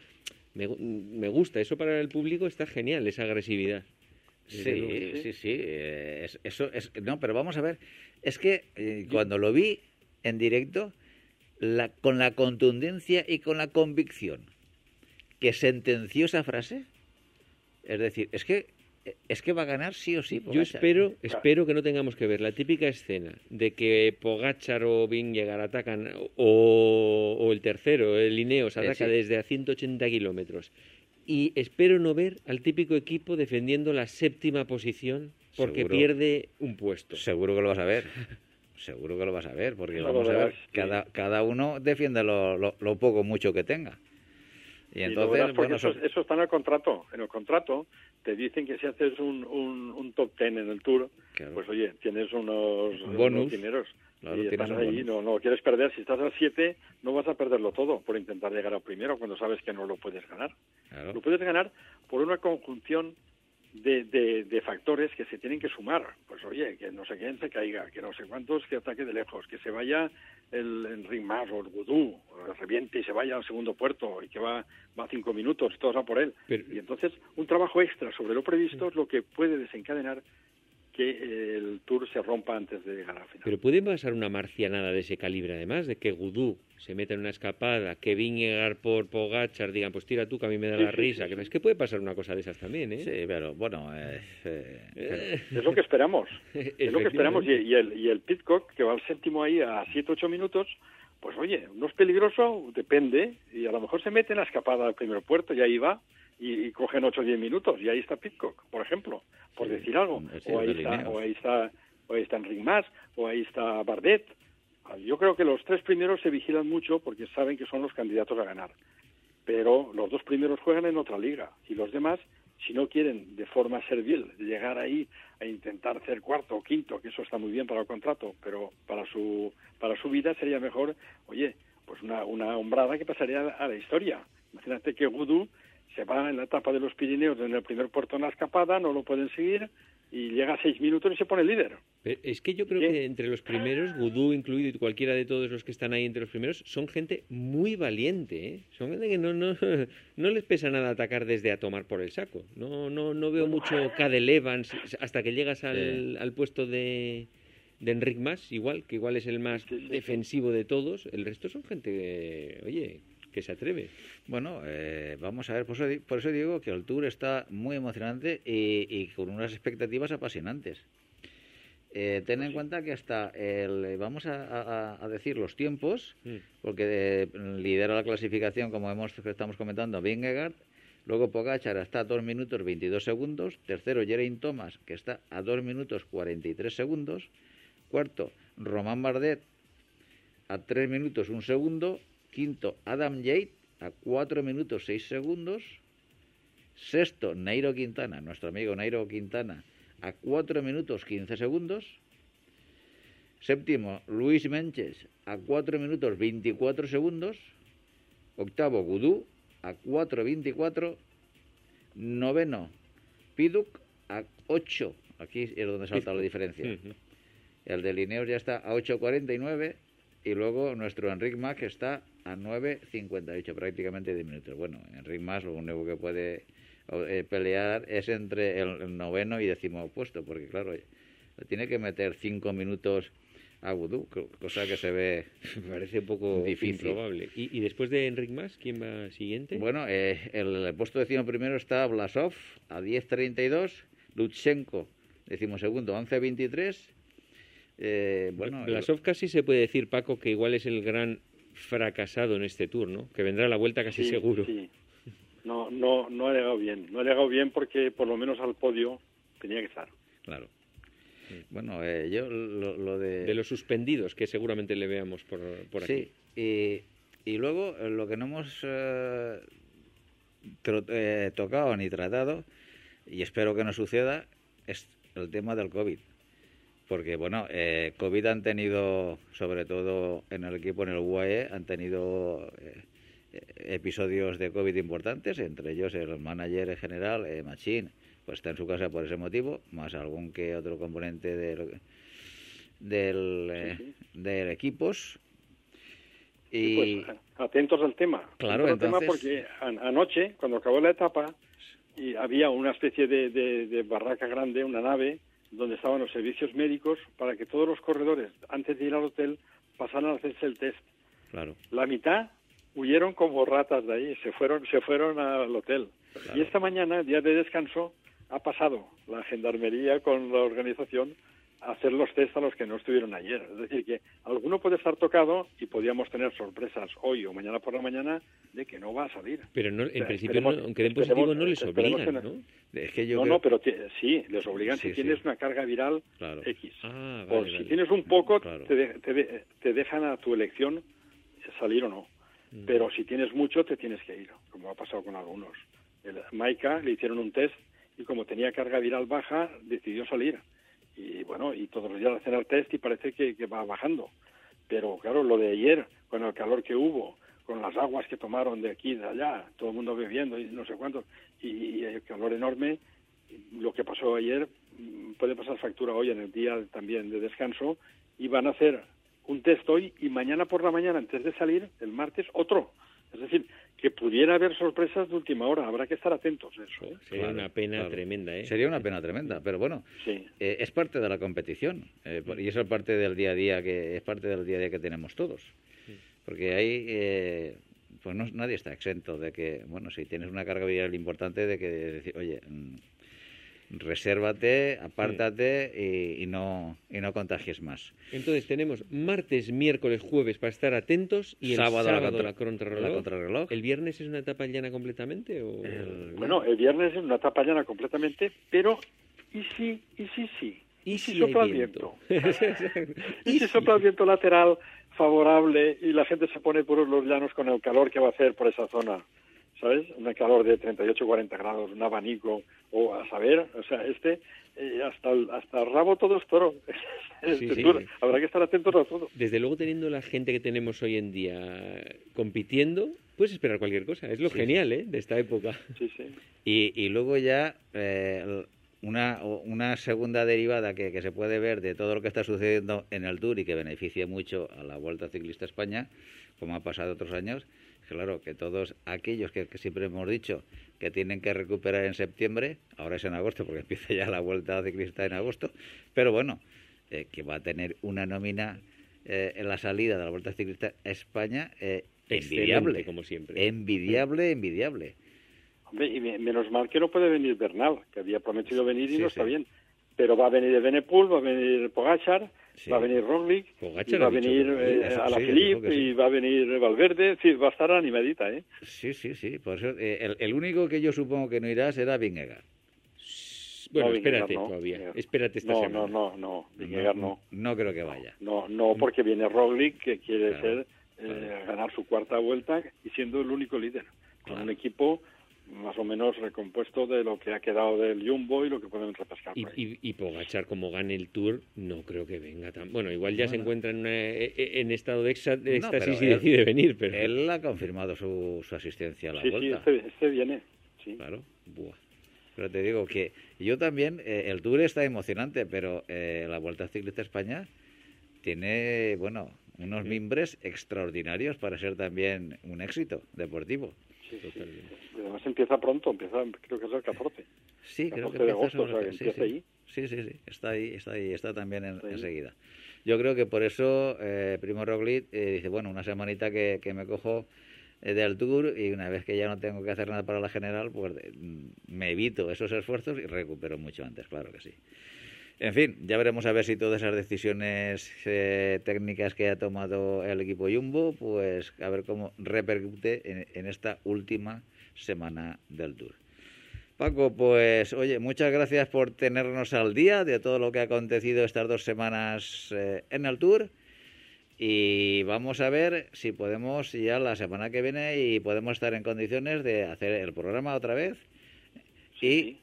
Me, me gusta, eso para el público está genial, esa agresividad. Sí, sí, sí. eh, es- eso es. No, pero vamos a ver. Es que eh, cuando lo vi en directo, la, con la contundencia y con la convicción que sentenció esa frase, es decir, es que es que va a ganar sí o sí. Yo espero, espero que no tengamos que ver la típica escena de que Pogachar o Vingegaard atacan o, o el tercero, el Ineos, Eh, ataca sí. desde a 180 kilómetros. Y espero no ver al típico equipo defendiendo la séptima posición porque Seguro. pierde un puesto. Seguro que lo vas a ver. [laughs] Seguro que lo vas a ver, porque No vamos a ver, sí. cada, cada uno defiende lo, lo, lo poco mucho que tenga. Y Y entonces, porque bueno, eso, eso está en el contrato. En el contrato te dicen que si haces un, un, un top ten en el Tour, Claro. pues oye, tienes unos, Un bonus. unos dineros. Claro, y estás ahí, no, no quieres perder. Si estás al 7, no vas a perderlo todo por intentar llegar al primero cuando sabes que no lo puedes ganar. claro. Lo puedes ganar por una conjunción de, de, de factores que se tienen que sumar. Pues oye, que no sé quién se caiga, que no sé cuántos que ataque de lejos, que se vaya el Enric Mas o el Gudú, reviente y se vaya al segundo puerto y que va, va cinco minutos y todos van por él. Pero- y entonces un trabajo extra sobre lo previsto es lo que puede desencadenar que el Tour se rompa antes de llegar al final. Pero puede pasar una marcianada de ese calibre, además, de que Gudú se meta en una escapada, que Vingegaard por Pogachar digan, pues tira tú, que a mí me da Sí, la sí, risa. sí. Es que puede pasar una cosa de esas también, ¿eh? Sí, pero bueno, eh, eh, Es lo que esperamos. [laughs] Es lo que esperamos. Y, y el, y el Pitcock, que va al séptimo ahí a 7-8 minutos, pues oye, no es peligroso, depende, y a lo mejor se mete en la escapada al primer puerto y ahí va, y, cogen 8 o 10 minutos, y ahí está Pitcock, por ejemplo, por decir algo, o, ahí está, o ahí está, o ahí está Enric Mas, o ahí está Bardet. Yo creo que los tres primeros se vigilan mucho porque saben que son los candidatos a ganar, pero los dos primeros juegan en otra liga, y los demás si no quieren de forma servil llegar ahí a intentar ser cuarto o quinto, que eso está muy bien para el contrato, pero para su, para su vida sería mejor, oye, pues una, una hombrada que pasaría a la historia. Imagínate que Gudu se va en la etapa de los Pirineos en el primer puerto en la escapada, no lo pueden seguir, y llega a seis minutos y se pone líder. Es que yo creo que entre los primeros, Gudú incluido y cualquiera de todos los que están ahí entre los primeros, son gente muy valiente. ¿eh? Son gente que no, no, [laughs] no les pesa nada atacar desde a tomar por el saco. No, no, no veo mucho Cadel Evans hasta que llegas al, al puesto de, de Enric Mas, igual, que igual es el más defensivo de todos. El resto son gente, oye, que se atreve. Bueno, eh, vamos a ver, por eso, por eso, digo que el Tour está muy emocionante y, con unas expectativas apasionantes. Eh, ten en cuenta que hasta el, vamos a, decir los tiempos, mm. porque eh, lidera la clasificación, como hemos, estamos comentando, Vingegaard, luego Pogachar está a 2 minutos 22 segundos, tercero Geraint Thomas, que está a 2 minutos 43 segundos, cuarto Román Bardet a 3 minutos 1 segundo, Quinto, Adam Yates a 4 minutos 6 segundos. Sexto, Nairo Quintana, nuestro amigo Nairo Quintana, a 4 minutos 15 segundos. Séptimo, Luis Menches, a 4 minutos 24 segundos. Octavo, Gudú, a 4.24. Noveno, Piduk, a 8. Aquí es donde salta la diferencia. [laughs] El de Lineos ya está a 8.49. Y luego nuestro Enric Mac está a 9.58, prácticamente 10 minutos. Bueno, Enric Mas lo único que puede eh, pelear es entre el, noveno y décimo puesto, porque claro, tiene que meter 5 minutos a Vudú, cosa que se ve [laughs] parece un poco difícil. Improbable. ¿Y, después de Enric Mas, quién va siguiente? Bueno, eh, el, puesto décimo primero está Blasov a 10.32, Lutsenko décimo segundo 11.23. Eh, bueno, Blasov casi se puede decir, Paco, que igual es el gran fracasado en este tour, ¿no? Que vendrá a la vuelta casi seguro. Sí. No, no, no ha llegado bien. No ha llegado bien porque por lo menos al podio tenía que estar. Claro. Bueno, eh, yo lo, de... De los suspendidos, que seguramente le veamos por, por aquí. Sí, y, y, luego eh, lo que no hemos eh, tocado ni tratado, y espero que no suceda, es el tema del COVID porque bueno, eh, COVID han tenido, sobre todo en el equipo, en el UAE, han tenido eh, episodios de COVID importantes, entre ellos el manager en general, eh, Machín, pues está en su casa por ese motivo, más algún que otro componente del, del, eh, del equipos. Y pues, atentos al tema. Claro, al tema porque anoche, cuando acabó la etapa, y había una especie de, de barraca grande, una nave, donde estaban los servicios médicos para que todos los corredores, antes de ir al hotel, pasaran a hacerse el test. Claro. La mitad huyeron como ratas de ahí, se fueron, se fueron al hotel. Y esta mañana, día de descanso, ha pasado la gendarmería con la organización hacer los test a los que no estuvieron ayer. Es decir, que alguno puede estar tocado y podríamos tener sorpresas hoy o mañana por la mañana de que no va a salir. Pero no, en principio, no, aunque den positivo, no les obligan, ¿no? Es que yo no, no, pero sí, les obligan si tienes una carga viral X. Ah, o si tienes un poco, te, te, dejan a tu elección salir o no. Mm. Pero si tienes mucho, te tienes que ir, como ha pasado con algunos. El Maika le hicieron un test y como tenía carga viral baja, decidió salir y bueno, y todos los días hacen el test y parece que, va bajando. Pero claro, lo de ayer, con el calor que hubo, con las aguas que tomaron de aquí y de allá, todo el mundo bebiendo y no sé cuánto, y, el calor enorme, lo que pasó ayer mm, puede pasar factura hoy en el día también de descanso y van a hacer un test hoy y mañana por la mañana, antes de salir, el martes, otro. Es decir, que pudiera haber sorpresas de última hora. Habrá que estar atentos a eso. Sería una pena tremenda, ¿eh? Sería una pena tremenda, pero bueno, eh, es parte de la competición eh, y es parte del día a día que es parte del día a día que tenemos todos, porque ahí eh, pues no, nadie está exento de que, bueno, si tienes una carga viral importante, de que decir, oye, mm, resérvate, apártate y, y no, y no contagies más. Entonces tenemos martes, miércoles, jueves para estar atentos y el sábado, la la, contra- contrarreloj. la contrarreloj. ¿El viernes es una etapa llana completamente? O... El- Bueno, el viernes es una etapa llana completamente, pero ¿y si, y si, sí? ¿Y si si sopla viento? [laughs] ¿Y si sopla el viento lateral favorable y la gente se pone por los llanos con el calor que va a hacer por esa zona? ¿Sabes? Un calor de 38, 40 grados, un abanico, o a saber, o sea, este, eh, hasta, el, hasta el rabo todo es toro. [laughs] Este sí. tour, Habrá que estar atentos a todo. Desde luego, teniendo la gente que tenemos hoy en día compitiendo, puedes esperar cualquier cosa. Es lo Sí, genial, ¿eh? De esta época. Sí, sí. [laughs] Y, y luego ya eh, una, una segunda derivada que, que se puede ver de todo lo que está sucediendo en el Tour y que beneficia mucho a la Vuelta Ciclista España, como ha pasado otros años, claro, que todos aquellos que, que siempre hemos dicho que tienen que recuperar en septiembre, ahora es en agosto porque [laughs] empieza ya la Vuelta Ciclista en agosto, pero bueno, eh, que va a tener una nómina eh, en la salida de la Vuelta Ciclista España eh, envidiable, como siempre. envidiable, envidiable. Hombre, y me- menos mal que no puede venir Bernal, que había prometido venir y Sí, no sí. está bien. Pero va a venir Benepul, va a venir Pogachar, Sí. va a venir Roglic, y va a venir eh, eso a la sí, Philippe, dijo que sí. y va a venir Valverde, sí, va a estar animadita, ¿eh? Sí, sí, sí. Por eso, eh, el, el único que yo supongo que no irá será Vingegaard. Bueno, No, espérate no. todavía. Vingegaard. Espérate esta No, semana. no, no, no, Vingegaard no. No creo que vaya. No, no, porque viene Roglic, que quiere Claro, ser eh, ganar su cuarta vuelta y siendo el único líder. Con Claro. un equipo más o menos recompuesto de lo que ha quedado del Jumbo y lo que pueden repescar. Y, por ahí. y, y Pogachar, como gane el Tour, no creo que venga tan... Bueno, igual ya se encuentra en, una- e- e- en estado de, exa- de No, éxtasis y él- decide venir, pero... Él ha confirmado su, su asistencia a la sí, sí, vuelta. este, este viene. Sí. Claro. Buah. Pero te digo que yo también, eh, el Tour está emocionante, pero eh, la Vuelta Ciclista España tiene, bueno, unos mimbres extraordinarios para ser también un éxito deportivo. Sí, sí. Y además empieza pronto, empieza, creo que es el 14. Sí, creo que 14 de empieza agosto, o sea, que sí, empieza sí. ahí. Sí, sí, sí, está ahí, está ahí, está también en- Está ahí. enseguida. Yo creo que por eso eh, Primo Roglic eh, dice, bueno, una semanita que, que me cojo eh, del Tour y una vez que ya no tengo que hacer nada para la general, pues eh, me evito esos esfuerzos y recupero mucho antes, claro que sí. En fin, ya veremos a ver si todas esas decisiones eh, técnicas que ha tomado el equipo Jumbo, pues a ver cómo repercute en, en esta última semana del Tour. Paco, pues oye, muchas gracias por tenernos al día de todo lo que ha acontecido estas dos semanas eh, en el Tour. Y vamos a ver si podemos ya la semana que viene y podemos estar en condiciones de hacer el programa otra vez y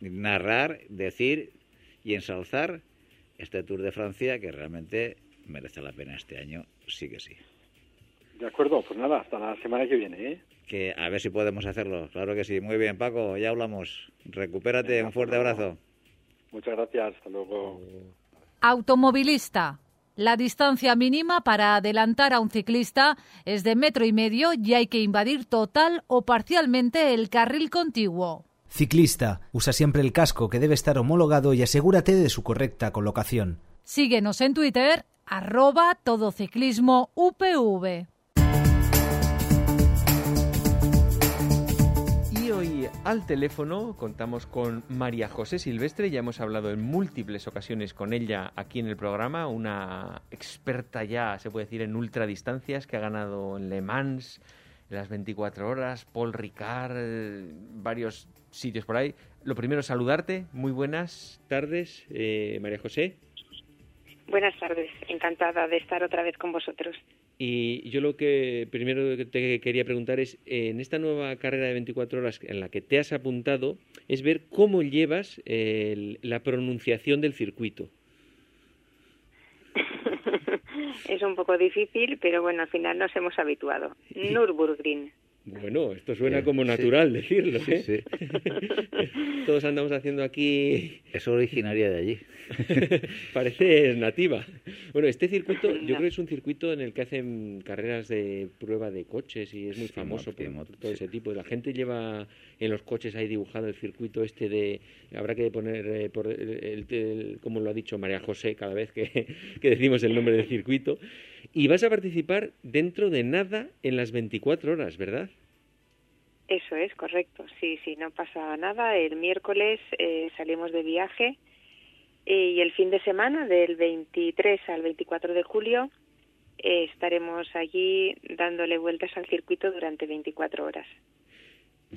narrar, decir y ensalzar este Tour de Francia que realmente merece la pena este año, sí que sí. De acuerdo, pues nada, hasta la semana que viene, ¿eh? Que a ver si podemos hacerlo, claro que sí. Muy bien, Paco, ya hablamos. Recupérate, un fuerte abrazo. Muchas gracias, hasta luego. Automovilista. La distancia mínima para adelantar a un ciclista es de metro y medio y hay que invadir total o parcialmente el carril contiguo. Ciclista, usa siempre el casco que debe estar homologado y asegúrate de su correcta colocación. Síguenos en Twitter, arroba todociclismo UPV. Y hoy al teléfono contamos con María José Silvestre, ya hemos hablado en múltiples ocasiones con ella aquí en el programa, una experta ya, se puede decir, en ultradistancias que ha ganado en Le Mans, las 24 horas, Paul Ricard, eh, varios sitios por ahí. Lo primero, saludarte, muy buenas tardes, eh, María José. Buenas tardes, encantada de estar otra vez con vosotros. Y yo lo que primero que te quería preguntar es, en esta nueva carrera de 24 horas en la que te has apuntado, es ver cómo llevas el- la pronunciación del circuito. Es un poco difícil, pero bueno, al final nos hemos habituado. Nürburgring. Bueno, esto suena como sí. natural decirlo, Sí, ¿eh? sí. [laughs] Todos andamos haciendo aquí, Es originaria de allí. [laughs] parece nativa. Bueno, este circuito, yo creo que es un circuito en el que hacen carreras de prueba de coches y es muy Sí, famoso por, moto, todo sí. ese tipo. La gente lleva en los coches ahí dibujado el circuito este de, habrá que poner, eh, por el, el- como lo ha dicho María José cada vez que, [laughs] que decimos el nombre del circuito. Y vas a participar dentro de nada en las 24 horas, ¿verdad? Eso es, correcto. Sí, sí, no pasa nada. El miércoles eh, salimos de viaje y el fin de semana, del 23 al 24 de julio, eh, estaremos allí dándole vueltas al circuito durante 24 horas.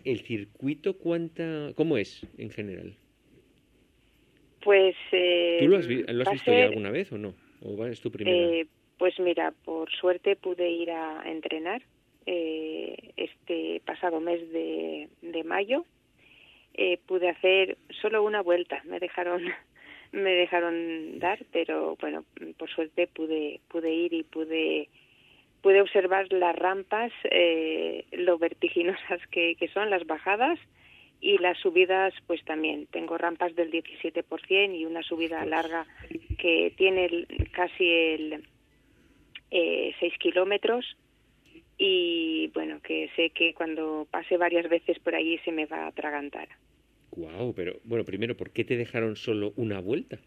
¿El circuito cuánta, cómo es en general? Pues... Eh, ¿Tú lo has, visto ya alguna vez o no? ¿O es tu primera? Eh, pues mira, por suerte pude ir a entrenar eh, este pasado mes de, mayo. Eh, pude hacer solo una vuelta, me dejaron [laughs] me dejaron dar, pero bueno, por suerte pude pude ir y pude pude observar las rampas, eh, lo vertiginosas que, que son las bajadas y las subidas pues también tengo rampas del 17% y una subida larga que tiene casi el eh, 6 kilómetros y bueno que sé que cuando pase varias veces por allí se me va a atragantar Wow, pero bueno, primero, ¿por qué te dejaron solo una vuelta?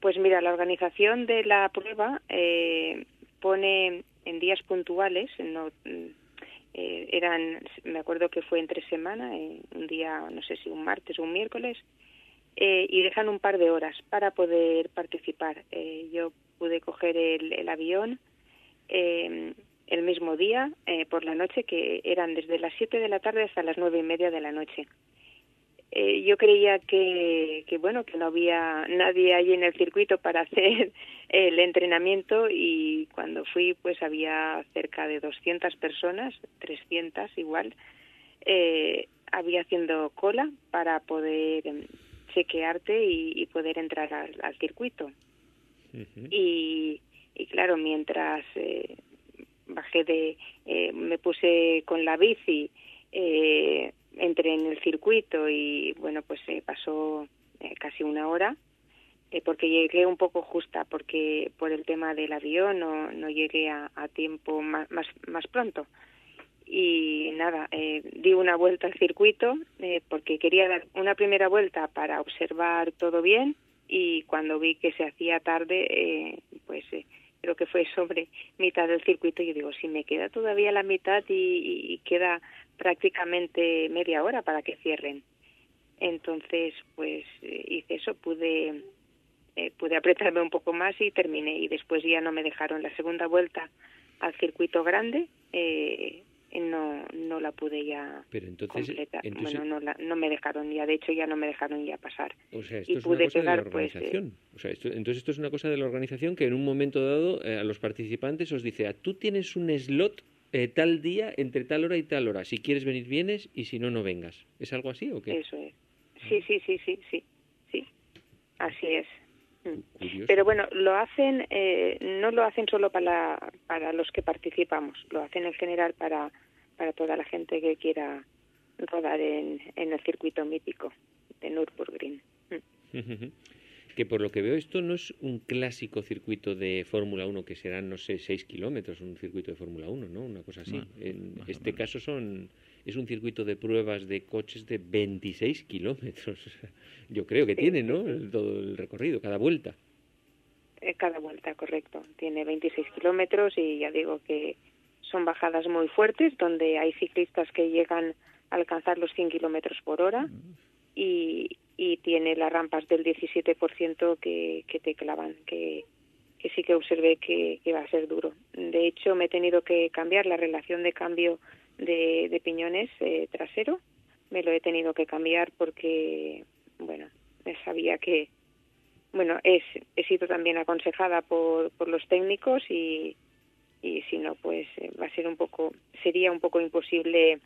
Pues mira, la organización de la prueba eh, pone en días puntuales, no eh, eran, me acuerdo que fue entre semana, eh, un día, no sé si un martes o un miércoles, eh, y dejan un par de horas para poder participar. Eh, yo pude coger el, el avión eh, el mismo día, eh, por la noche, que eran desde las 7 de la tarde hasta las nueve y media de la noche. Eh, yo creía que, que, bueno, que no había nadie allí en el circuito para [laughs] hacer el entrenamiento y cuando fui, pues había cerca de 200 personas, 300 igual, eh, había haciendo cola para poder em, chequearte y, y poder entrar al, al circuito. Uh -huh. y, y claro, mientras eh, bajé de, eh, me puse con la bici, eh, entré en el circuito y bueno, pues eh, pasó eh, casi una hora eh, porque llegué un poco justa porque por el tema del avión no, no llegué a, a tiempo más, más, más pronto. Y nada, eh, di una vuelta al circuito porque quería dar una primera vuelta para observar todo bien y cuando vi que se hacía tarde, pues creo que fue sobre mitad del circuito, yo digo, si me queda todavía la mitad y, y, queda prácticamente media hora para que cierren. Entonces, pues eh, hice eso, pude eh, pude apretarme un poco más y terminé y después ya no me dejaron la segunda vuelta al circuito grande eh, no no la pude ya Pero entonces, completar. entonces, bueno, no, la, no me dejaron ya, de hecho ya no me dejaron ya pasar. O sea, esto y es pude una cosa pegar, de la pues, organización. eh, o sea, esto, entonces esto es una cosa de la organización que en un momento dado eh, a los participantes os dice, ah, tú tienes un slot eh, tal día entre tal hora y tal hora. Si quieres venir, vienes y si no, no vengas. ¿Es algo así o qué? Eso es. Sí, sí, sí, sí, sí, sí. Así es. Curioso. Pero bueno, lo hacen, eh, no lo hacen solo para, para los que participamos, lo hacen en general para, para toda la gente que quiera rodar en, en el circuito mítico de Nürburgring. Mm. [laughs] que por lo que veo esto no es un clásico circuito de Fórmula 1 que serán, no sé, 6 kilómetros, un circuito de Fórmula 1, ¿no? Una cosa así. En este caso son es un circuito de pruebas de coches de 26 kilómetros. [laughs] Yo creo que Sí, tiene, ¿no? El- todo el recorrido, cada vuelta. Eh, Cada vuelta, correcto. Tiene 26 kilómetros y ya digo que son bajadas muy fuertes donde hay ciclistas que llegan a alcanzar los 100 kilómetros por hora y, y tiene las rampas del 17% que, que te clavan, que, que sí que observé que, que va a ser duro. De hecho, me he tenido que cambiar la relación de cambio de, de piñones eh, trasero. Me lo he tenido que cambiar porque, bueno, sabía que, bueno, es, he sido también aconsejada por, por los técnicos y, y si no, pues eh, va a ser un poco, sería un poco imposible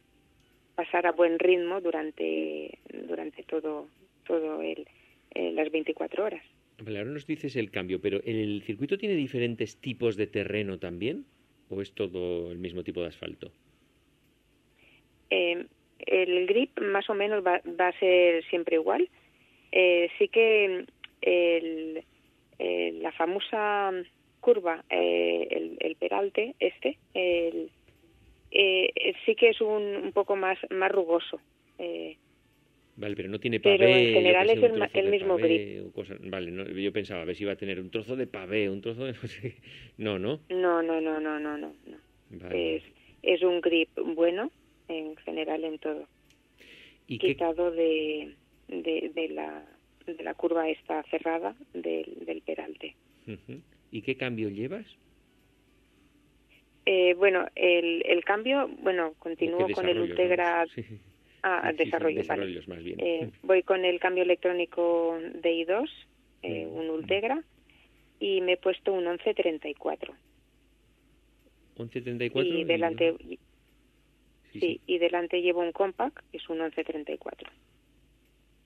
pasar a buen ritmo durante, durante todo, todo el, eh, las 24 horas. Ahora nos dices el cambio, pero ¿el circuito tiene diferentes tipos de terreno también? ¿O es todo el mismo tipo de asfalto? Eh, el grip más o menos va, va a ser siempre igual. Eh, sí que el, la famosa curva, eh, el, el peralte este, eh, sí que es un, un poco más, más rugoso. Eh, Vale, pero no tiene Pero pavé. en yo general es el el mismo pavé cosas- Vale, no, yo pensaba a ver si iba a tener un trozo de pavé, un trozo de... [laughs] no sé. No, no. no, no, no, no, no, no. no. Vale. Es, es un grip bueno, en general en todo. ¿Y qué, Quitado de, de, de la, de la curva esta cerrada del, del peralte. ¿Y qué cambio llevas? Eh, bueno, el, el cambio, bueno, ¿O continúo con el Ultegra? Sí. ah, Sí, desarrollo, vale. desarrollos más bien. Eh, voy con el cambio electrónico de i2, eh, un Ultegra, y me he puesto un 1134. 11.34. Y delante, Sí, sí, sí. y delante llevo un Compact, que es un 1134.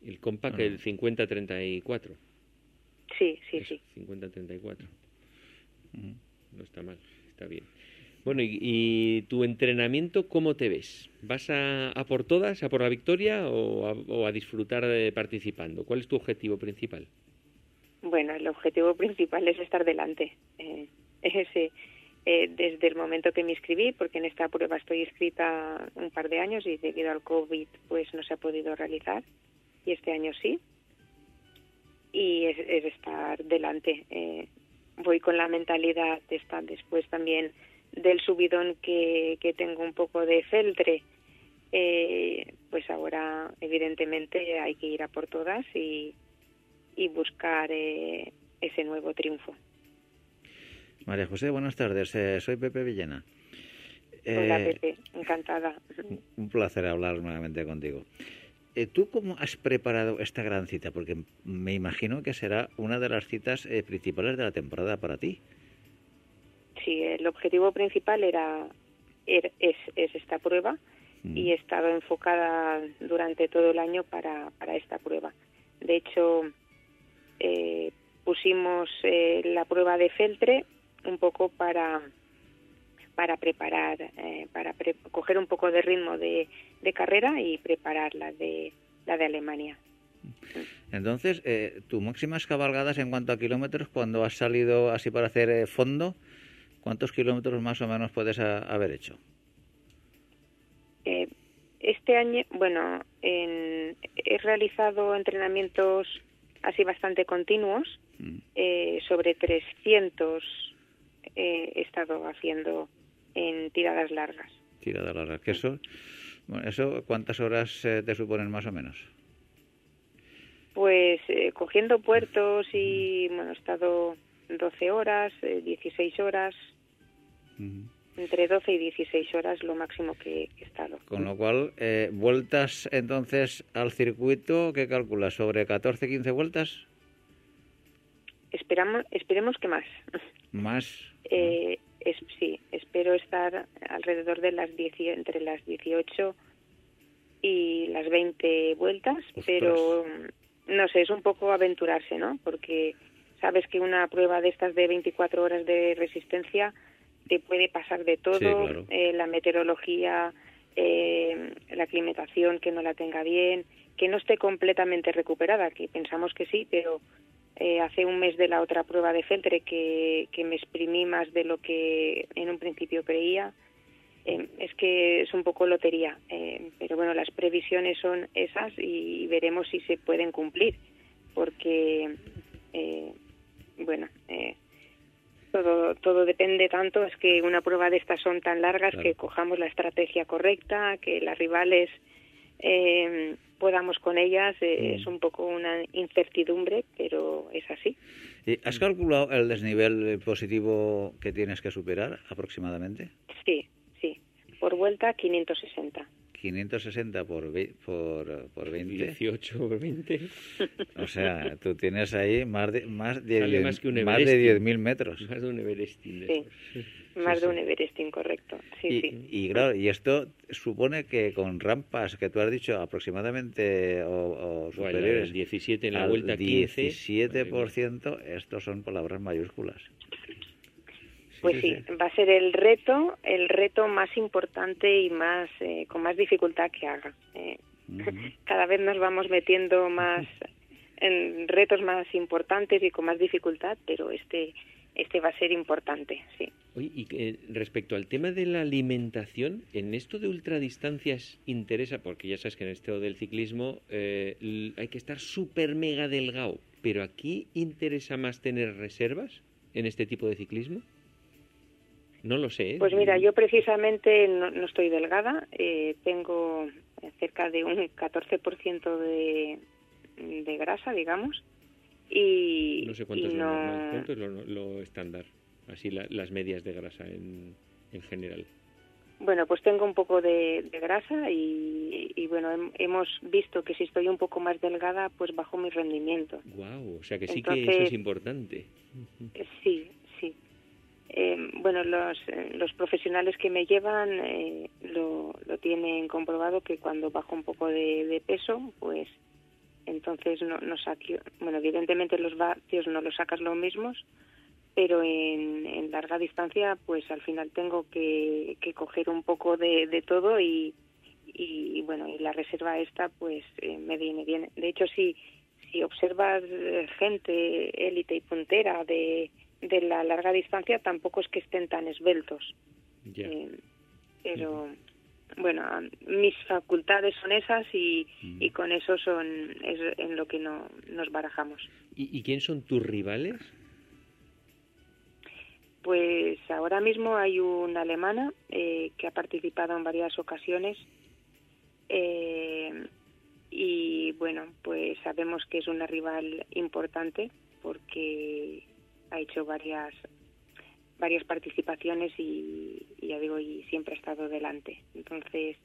El compact, Ah. el 50-34. Sí, sí, Eso, sí. 50-34. Ujú. No está mal, está bien. Bueno, y, y tu entrenamiento cómo te ves? ¿Vas a, a por todas, a por la victoria o a, o a disfrutar de participando? ¿Cuál es tu objetivo principal? Bueno, el objetivo principal es estar delante. Eh, [laughs] ese, eh, desde el momento que me inscribí, porque en esta prueba estoy inscrita un par de años y debido al COVID pues no se ha podido realizar y este año sí. Y es, es estar delante. Eh, voy con la mentalidad de estar después también del subidón que, que tengo un poco de feltre. Eh, pues ahora evidentemente hay que ir a por todas y, y buscar eh, ese nuevo triunfo. María José, buenas tardes. Eh, soy Pepe Villena. Hola, Eh, Pepe, encantada. Un placer hablar nuevamente contigo. Eh, ¿Tú cómo has preparado esta gran cita? Porque me imagino que será una de las citas eh, principales de la temporada para ti. Sí, el objetivo principal era, er- es, es esta prueba Mm. y he estado enfocada durante todo el año para, para esta prueba. De hecho, pusimos la prueba de Feltre un poco para para preparar, eh, para pre- coger un poco de ritmo de, de carrera y preparar la de la de Alemania. Entonces, eh, tus máximas cabalgadas en cuanto a kilómetros, cuando has salido así para hacer eh, fondo, ¿cuántos kilómetros más o menos puedes a- haber hecho? Eh, este año, bueno, en- he realizado entrenamientos así bastante continuos, Mm. eh, sobre 300 eh, he estado haciendo en tiradas largas. Tirada larga. ¿Qué eso? Bueno, ¿Eso cuántas horas eh, te suponen más o menos? Pues eh, cogiendo puertos y, bueno, he estado 12 horas, eh, 16 horas, Ujú. entre 12 y 16 horas lo máximo que que he estado. Con lo cual, eh, vueltas entonces al circuito, ¿qué calculas? ¿Sobre 14, 15 vueltas? Esperamos, esperemos que más. [laughs] Más. Eh, es, sí, espero estar alrededor de las 10, y- entre las 18 y las 20 vueltas, Ostras. pero no sé, es un poco aventurarse, ¿no? Porque sabes que una prueba de estas de 24 horas de resistencia te puede pasar de todo, Sí, claro. eh, la meteorología, eh, la aclimatación que no la tenga bien, que no esté completamente recuperada, que pensamos que sí, pero eh, hace un mes de la otra prueba de Feltre que, que me exprimí más de lo que en un principio creía. Eh, es que es un poco lotería, eh, pero bueno, las previsiones son esas y veremos si se pueden cumplir, porque, eh, bueno, eh, todo, todo depende tanto, es que una prueba de estas son tan largas Claro. que cojamos la estrategia correcta, que las rivales eh, podamos con ellas, eh, Mm. es un poco una incertidumbre, pero es así. ¿Y ¿Has calculado el desnivel positivo que tienes que superar aproximadamente? Sí, sí. Por vuelta 560. 560 por, ve- por, por 20. 18 o 20. O sea, tú tienes ahí más de, más de, diez- más que un más de Everesting. 10.000 metros. Más de un Everesting de Sí. Más Sí, de sí. un Everest incorrecto. Sí, y, sí. y claro, y esto supone que con rampas que tú has dicho aproximadamente o, o Bueno, superiores el 17 en la vuelta 15. 17%, estos son palabras mayúsculas. Pues sí, va a ser el reto, el reto más importante y más eh, con más dificultad que haga. Eh, [laughs] cada vez nos vamos metiendo más en retos más importantes y con más dificultad, pero este este va a ser importante, sí. Oye, y que, respecto al tema de la alimentación, en esto de ultradistancias interesa, porque ya sabes que en esto del ciclismo eh, hay que estar súper mega delgado, pero aquí interesa más tener reservas en este tipo de ciclismo. No lo sé. ¿eh? Pues mira, yo precisamente no, no estoy delgada, eh, tengo cerca de un 14% de, de grasa, digamos, y no sé cuánto y es lo normal, cuánto es lo, lo estándar, así la- las medias de grasa en, en general. Bueno, pues tengo un poco de, de grasa y, y bueno, hem- hemos visto que si estoy un poco más delgada, pues bajo mi rendimiento. Wow, o sea que sí que eso es importante. Sí. Eh, bueno, los, eh, los profesionales que me llevan eh, lo, tienen comprobado que cuando bajo un poco de, de peso, pues entonces no, no saqueo- bueno, evidentemente los vatios no los sacas los mismos, pero en, en larga distancia, pues al final tengo que, que coger un poco de, de todo y, y bueno, y la reserva esta, pues eh, me viene bien. De hecho, si, si observas eh, gente élite y puntera de, de la larga distancia, tampoco es que estén tan esbeltos. Eh, pero bueno, mis facultades son esas y, Mm. y con eso son es en lo que no nos barajamos. ¿Y, y quién son tus rivales? Pues ahora mismo hay una alemana eh, que ha participado en varias ocasiones eh, y bueno, pues sabemos que es una rival importante porque ha hecho varias varias participaciones y, y ya digo y siempre ha estado delante. Entonces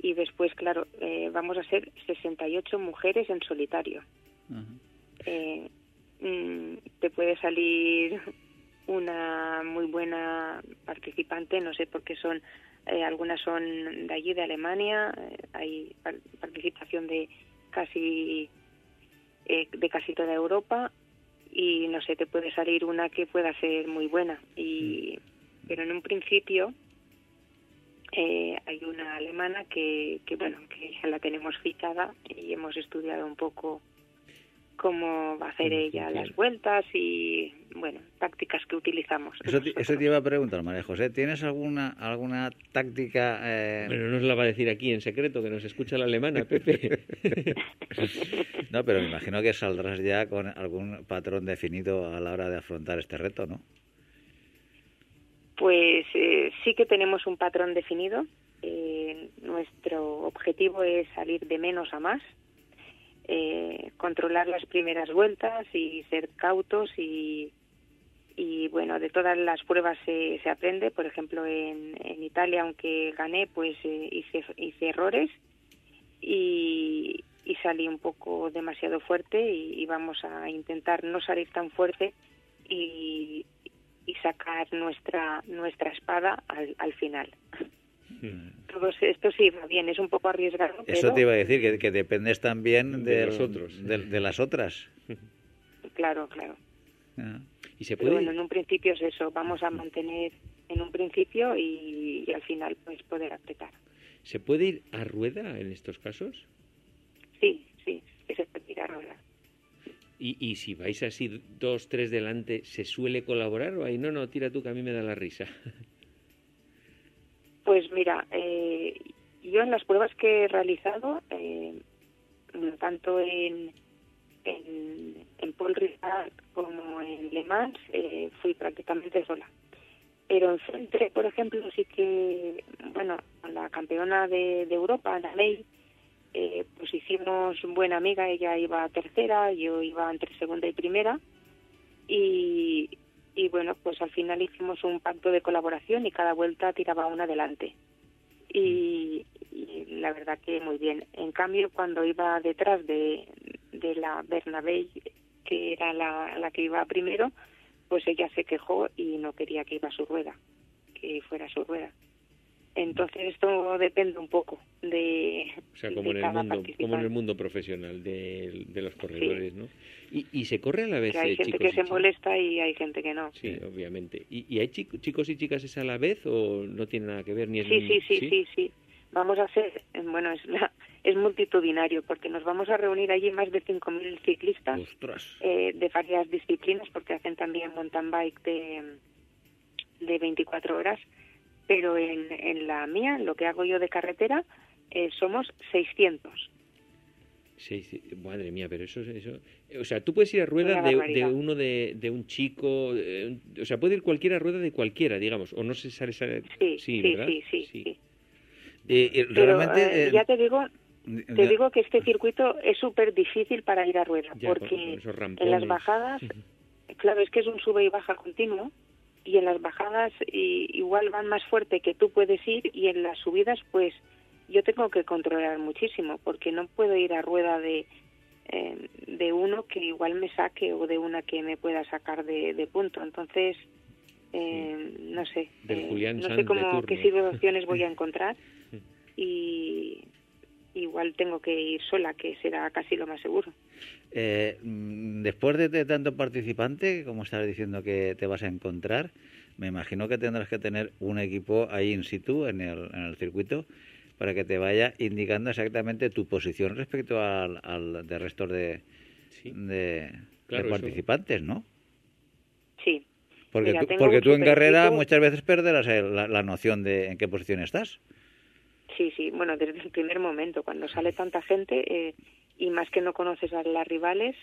y después claro eh, vamos a ser 68 mujeres en solitario. Eh, mm, te puede salir una muy buena participante, no sé por qué son, eh, algunas son de allí, de Alemania, eh, hay par- participación de casi eh, de casi toda Europa y no sé, te puede salir una que pueda ser muy buena. Y pero en un principio eh, hay una alemana que, que bueno que ya la tenemos fichada y hemos estudiado un poco cómo va a hacer ella las vueltas y bueno tácticas que utilizamos Eso, te- eso te iba a preguntar, María José. ¿Tienes alguna alguna táctica? eh, Bueno, no nos la va a decir aquí en secreto, que nos escucha la alemana, Pepe. [laughs] No, pero me imagino que saldrás ya con algún patrón definido a la hora de afrontar este reto, ¿no? Pues eh, sí que tenemos un patrón definido. Eh, nuestro objetivo es salir de menos a más, eh, controlar las primeras vueltas y ser cautos y, y bueno, de todas las pruebas se, se aprende. Por ejemplo, en, en Italia, aunque gané, pues eh, hice, hice errores y, y salí un poco demasiado fuerte y, vamos a intentar no salir tan fuerte y, sacar nuestra nuestra espada al final. Todo esto sí va bien, es un poco arriesgado, Eso pero te iba a decir, que, que dependes también De los otros. De, de las otras. claro, claro. Ah. y se Pero puede bueno, en un principio es eso, vamos a mantener en un principio y, y al final pues poder apretar. se puede ir a rueda en estos casos. Sí, sí, se puede tirar ahora. Y, y si vais así dos, tres delante, ¿se suele colaborar o ahí no, no, tira tú que a mí me da la risa? Pues mira, eh, yo en las pruebas que he realizado, eh, tanto en, en, en Paul Ricard como en Le Mans, eh, fui prácticamente sola. Pero en Feltre, por ejemplo, sí que, bueno, la campeona de, de Europa, la May, eh, pues hicimos buena amiga, ella iba tercera, yo iba entre segunda y primera, y, y bueno, pues al final hicimos un pacto de colaboración y cada vuelta tiraba una adelante. Y, y la verdad que muy bien. En cambio, cuando iba detrás de, de la Bernabé, que era la, la que iba primero, pues ella se quejó y no quería que iba a su rueda, que fuera su rueda. Entonces esto depende un poco de, O sea, como en el mundo, como en el mundo profesional de, de los corredores, ¿no? Y, y se corre a la vez, Que hay eh, gente chicos que se chicas? molesta y hay gente que no. Sí, obviamente. ¿Y, y hay chico- chicos y chicas es a la vez o no tiene nada que ver ni es Sí, un- sí, sí, sí, sí. Vamos a hacer, bueno, es, la, es multitudinario porque nos vamos a reunir allí más de 5.000 ciclistas eh, de varias disciplinas porque hacen también mountain bike de, de 24 horas. Pero en, en la mía, en lo que hago yo de carretera, eh, somos 600. Sí, sí, madre mía, pero eso, eso, o sea, tú puedes ir a rueda Una de, uno de, de un chico, eh, o sea, puede ir cualquiera a rueda de cualquiera, digamos, o no se sale, sale Sí, sí, ¿verdad? sí, sí, Pero realmente... eh, eh, ya te digo, te ya- digo que este circuito es súper difícil para ir a rueda, Ya, porque en las bajadas, claro, es que es un sube y baja continuo, y en las bajadas i- igual van más fuerte que tú puedes ir, y en las subidas, pues yo tengo que controlar muchísimo, porque no puedo ir a rueda de eh, de uno que igual me saque o de una que me pueda sacar de, de punto. Entonces, eh, no sé, eh, no sé cómo qué situaciones voy a [laughs] encontrar. Y igual tengo que ir sola, que será casi lo más seguro. Eh, mm, después de, de tanto participante, como estás diciendo que te vas a encontrar, me imagino que tendrás que tener un equipo ahí in situ en el, en el circuito para que te vaya indicando exactamente tu posición respecto al, al de resto de, Sí. de, Claro, de eso- participantes, ¿no? Sí, Porque, Mira, tú, porque en carrera muchas veces perderás el- la, la noción de en qué posición estás. Sí, sí. Bueno, desde el primer momento, cuando sale tanta gente eh, y más que no conoces a las rivales,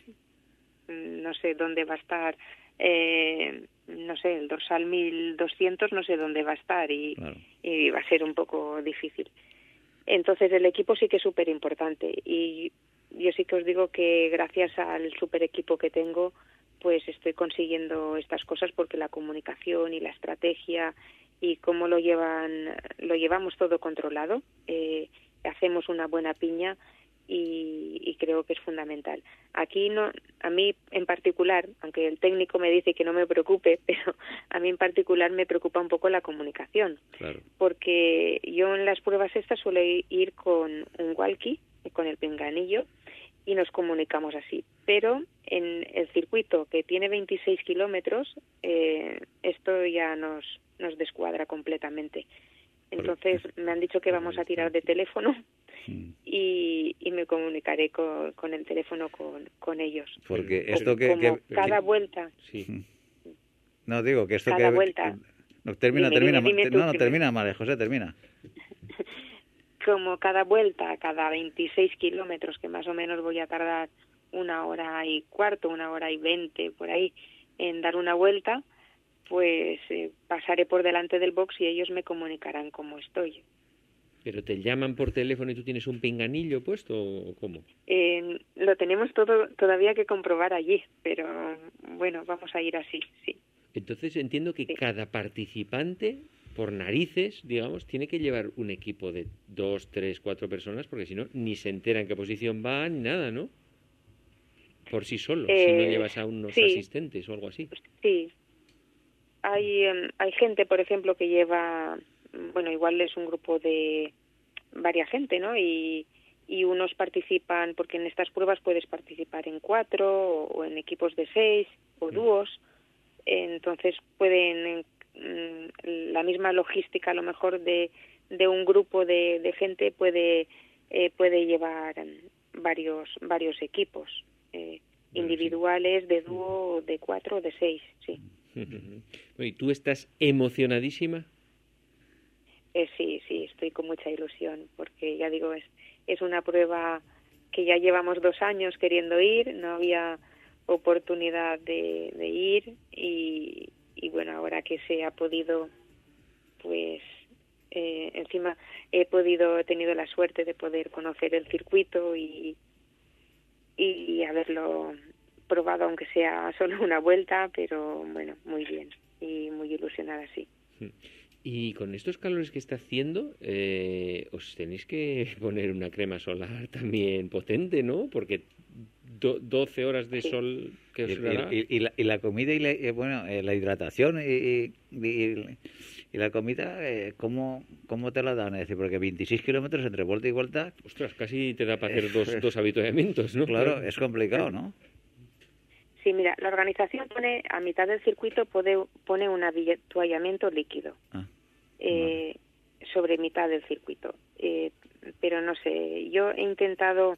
mm, no sé dónde va a estar, eh, no sé, el dorsal 1200, no sé dónde va a estar y, Claro. y va a ser un poco difícil. Entonces el equipo sí que es súper importante y yo sí que os digo que gracias al super equipo que tengo pues estoy consiguiendo estas cosas porque la comunicación y la estrategia y cómo lo llevan lo llevamos todo controlado eh, hacemos una buena piña y, y creo que es fundamental aquí no a mí en particular aunque el técnico me dice que no me preocupe [laughs] pero a mí en particular me preocupa un poco la comunicación Claro. porque yo en las pruebas estas suelo ir con un walkie, con el pinganillo, y nos comunicamos así. Pero en el circuito que tiene 26 kilómetros, eh, esto ya nos, nos descuadra completamente. Entonces me han dicho que vamos a tirar de teléfono Mm. y, y me comunicaré con, con el teléfono con, con ellos. Porque esto que, Como que- cada que- vuelta, Sí. no digo que esto cada que vuelta. no, termina Dime, termina dime, dime tú no no termina María José termina [laughs] como cada vuelta, cada 26 kilómetros, que más o menos voy a tardar una hora y cuarto, una hora y veinte, por ahí, en dar una vuelta, pues eh, pasaré por delante del box y ellos me comunicarán cómo estoy. Pero te llaman por teléfono y tú tienes un pinganillo puesto o cómo? Eh, lo tenemos todo todavía que comprobar allí, pero bueno, vamos a ir así, sí. Entonces entiendo que Sí. cada participante, por narices, digamos, tiene que llevar un equipo de dos, tres, cuatro personas, porque si no, ni se entera en qué posición va ni nada, ¿no? Por sí solo, si no Eh, llevas a unos sí. asistentes o algo así. Sí. Hay, em, hay gente, por ejemplo, que lleva, bueno, igual es un grupo de varia gente, ¿no? Y, y unos participan, porque en estas pruebas puedes participar en cuatro o en equipos de seis o dúos. Entonces pueden, mm, la misma logística a lo mejor de, de un grupo de, de gente puede, eh, puede llevar em, varios, varios equipos. Eh, individuales, de dúo, de cuatro o de seis, sí. [laughs] ¿Y tú estás emocionadísima? Eh, sí, sí, estoy con mucha ilusión porque ya digo, es, es una prueba que ya llevamos dos años queriendo ir, no había oportunidad de, de ir y, y bueno, ahora que se ha podido, pues eh, encima he podido, he tenido la suerte de poder conocer el circuito y, y haberlo probado aunque sea [laughs] solo una vuelta, pero bueno, muy bien y muy ilusionada, sí. Y con estos calores que está haciendo, eh, os tenéis que [laughs] poner una crema solar también potente, ¿no? Porque do- 12 horas de Sí. sol que os y, dará. y- y la, y la comida y la, eh, bueno eh, la hidratación y, y- y- y la comida eh, ¿cómo, cómo te la dan es decir porque 26 kilómetros entre vuelta y vuelta Ostras, casi te da para hacer dos, [laughs] dos habituallamientos, ¿no? claro es complicado no Sí, mira, la organización pone a mitad del circuito pone, pone un habituallamiento líquido Ah, eh, sobre mitad del circuito. Eh, pero no sé, yo he intentado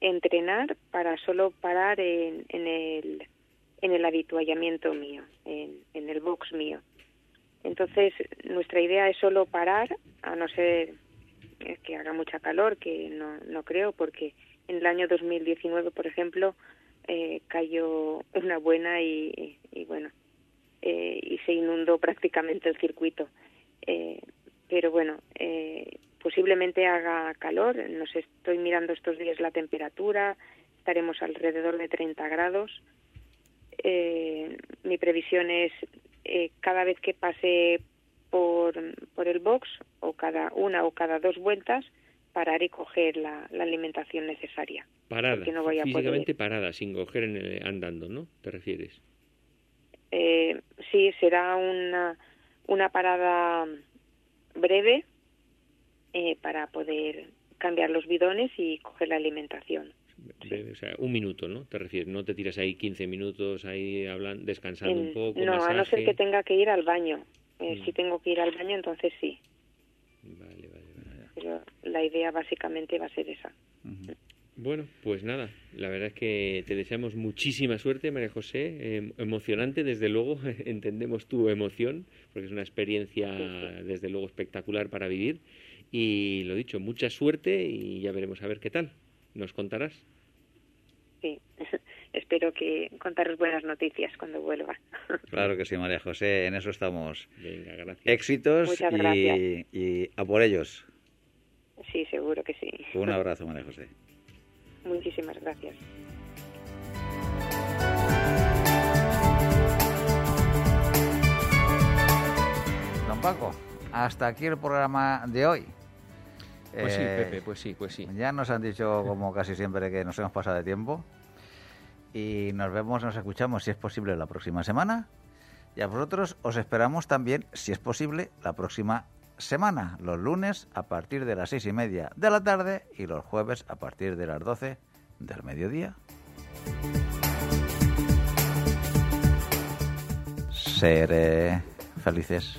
entrenar para solo parar en, en el en el habituallamiento mío, en, en el box mío. Entonces, nuestra idea es solo parar, a no ser que haga mucha calor, que no, no creo, porque en el año 2019, por ejemplo, eh, cayó una buena y, bueno, eh, y se inundó prácticamente el circuito. Eh, pero bueno, posiblemente haga calor. Nos estoy mirando estos días la temperatura. Estaremos alrededor de 30 grados. mi previsión es cada vez que pase por, por el box o cada una o cada dos vueltas parar y coger la, alimentación necesaria. Parada, no voy a físicamente parada, sin coger en andando, ¿no? ¿Te refieres? Eh, sí, será una, una parada breve eh, para poder cambiar los bidones y coger la alimentación. O sea, un minuto, ¿no? Te refieres, no te tiras ahí 15 minutos ahí hablando, descansando un poco. No, a no ser que tenga que ir al baño. Eh, mm. Si tengo que ir al baño, entonces sí. Vale pero la idea básicamente va a ser esa. Bueno, pues nada, la verdad es que te deseamos muchísima suerte, María José, em, emocionante, desde luego, [laughs] entendemos tu emoción, porque es una experiencia desde luego espectacular para vivir. Y lo dicho, mucha suerte y ya veremos a ver qué tal. ¿Nos contarás? Sí, [laughs] espero que contaros buenas noticias cuando vuelva. [laughs] Claro que sí, María José, en eso estamos. Venga, gracias. Éxitos y, y a por ellos. Sí, seguro que sí. Un [laughs] abrazo, María José. Muchísimas gracias. Don Paco, hasta aquí el programa de hoy. Pues sí, eh, Pepe, pues sí, pues sí. Ya nos han dicho, como casi siempre, que nos hemos pasado de tiempo. Y nos vemos, nos escuchamos, si es posible, la próxima semana. Y a vosotros os esperamos también, si es posible, la próxima semana, los lunes a partir de las seis y media de la tarde y los jueves a partir de las doce del mediodía. Seré felices.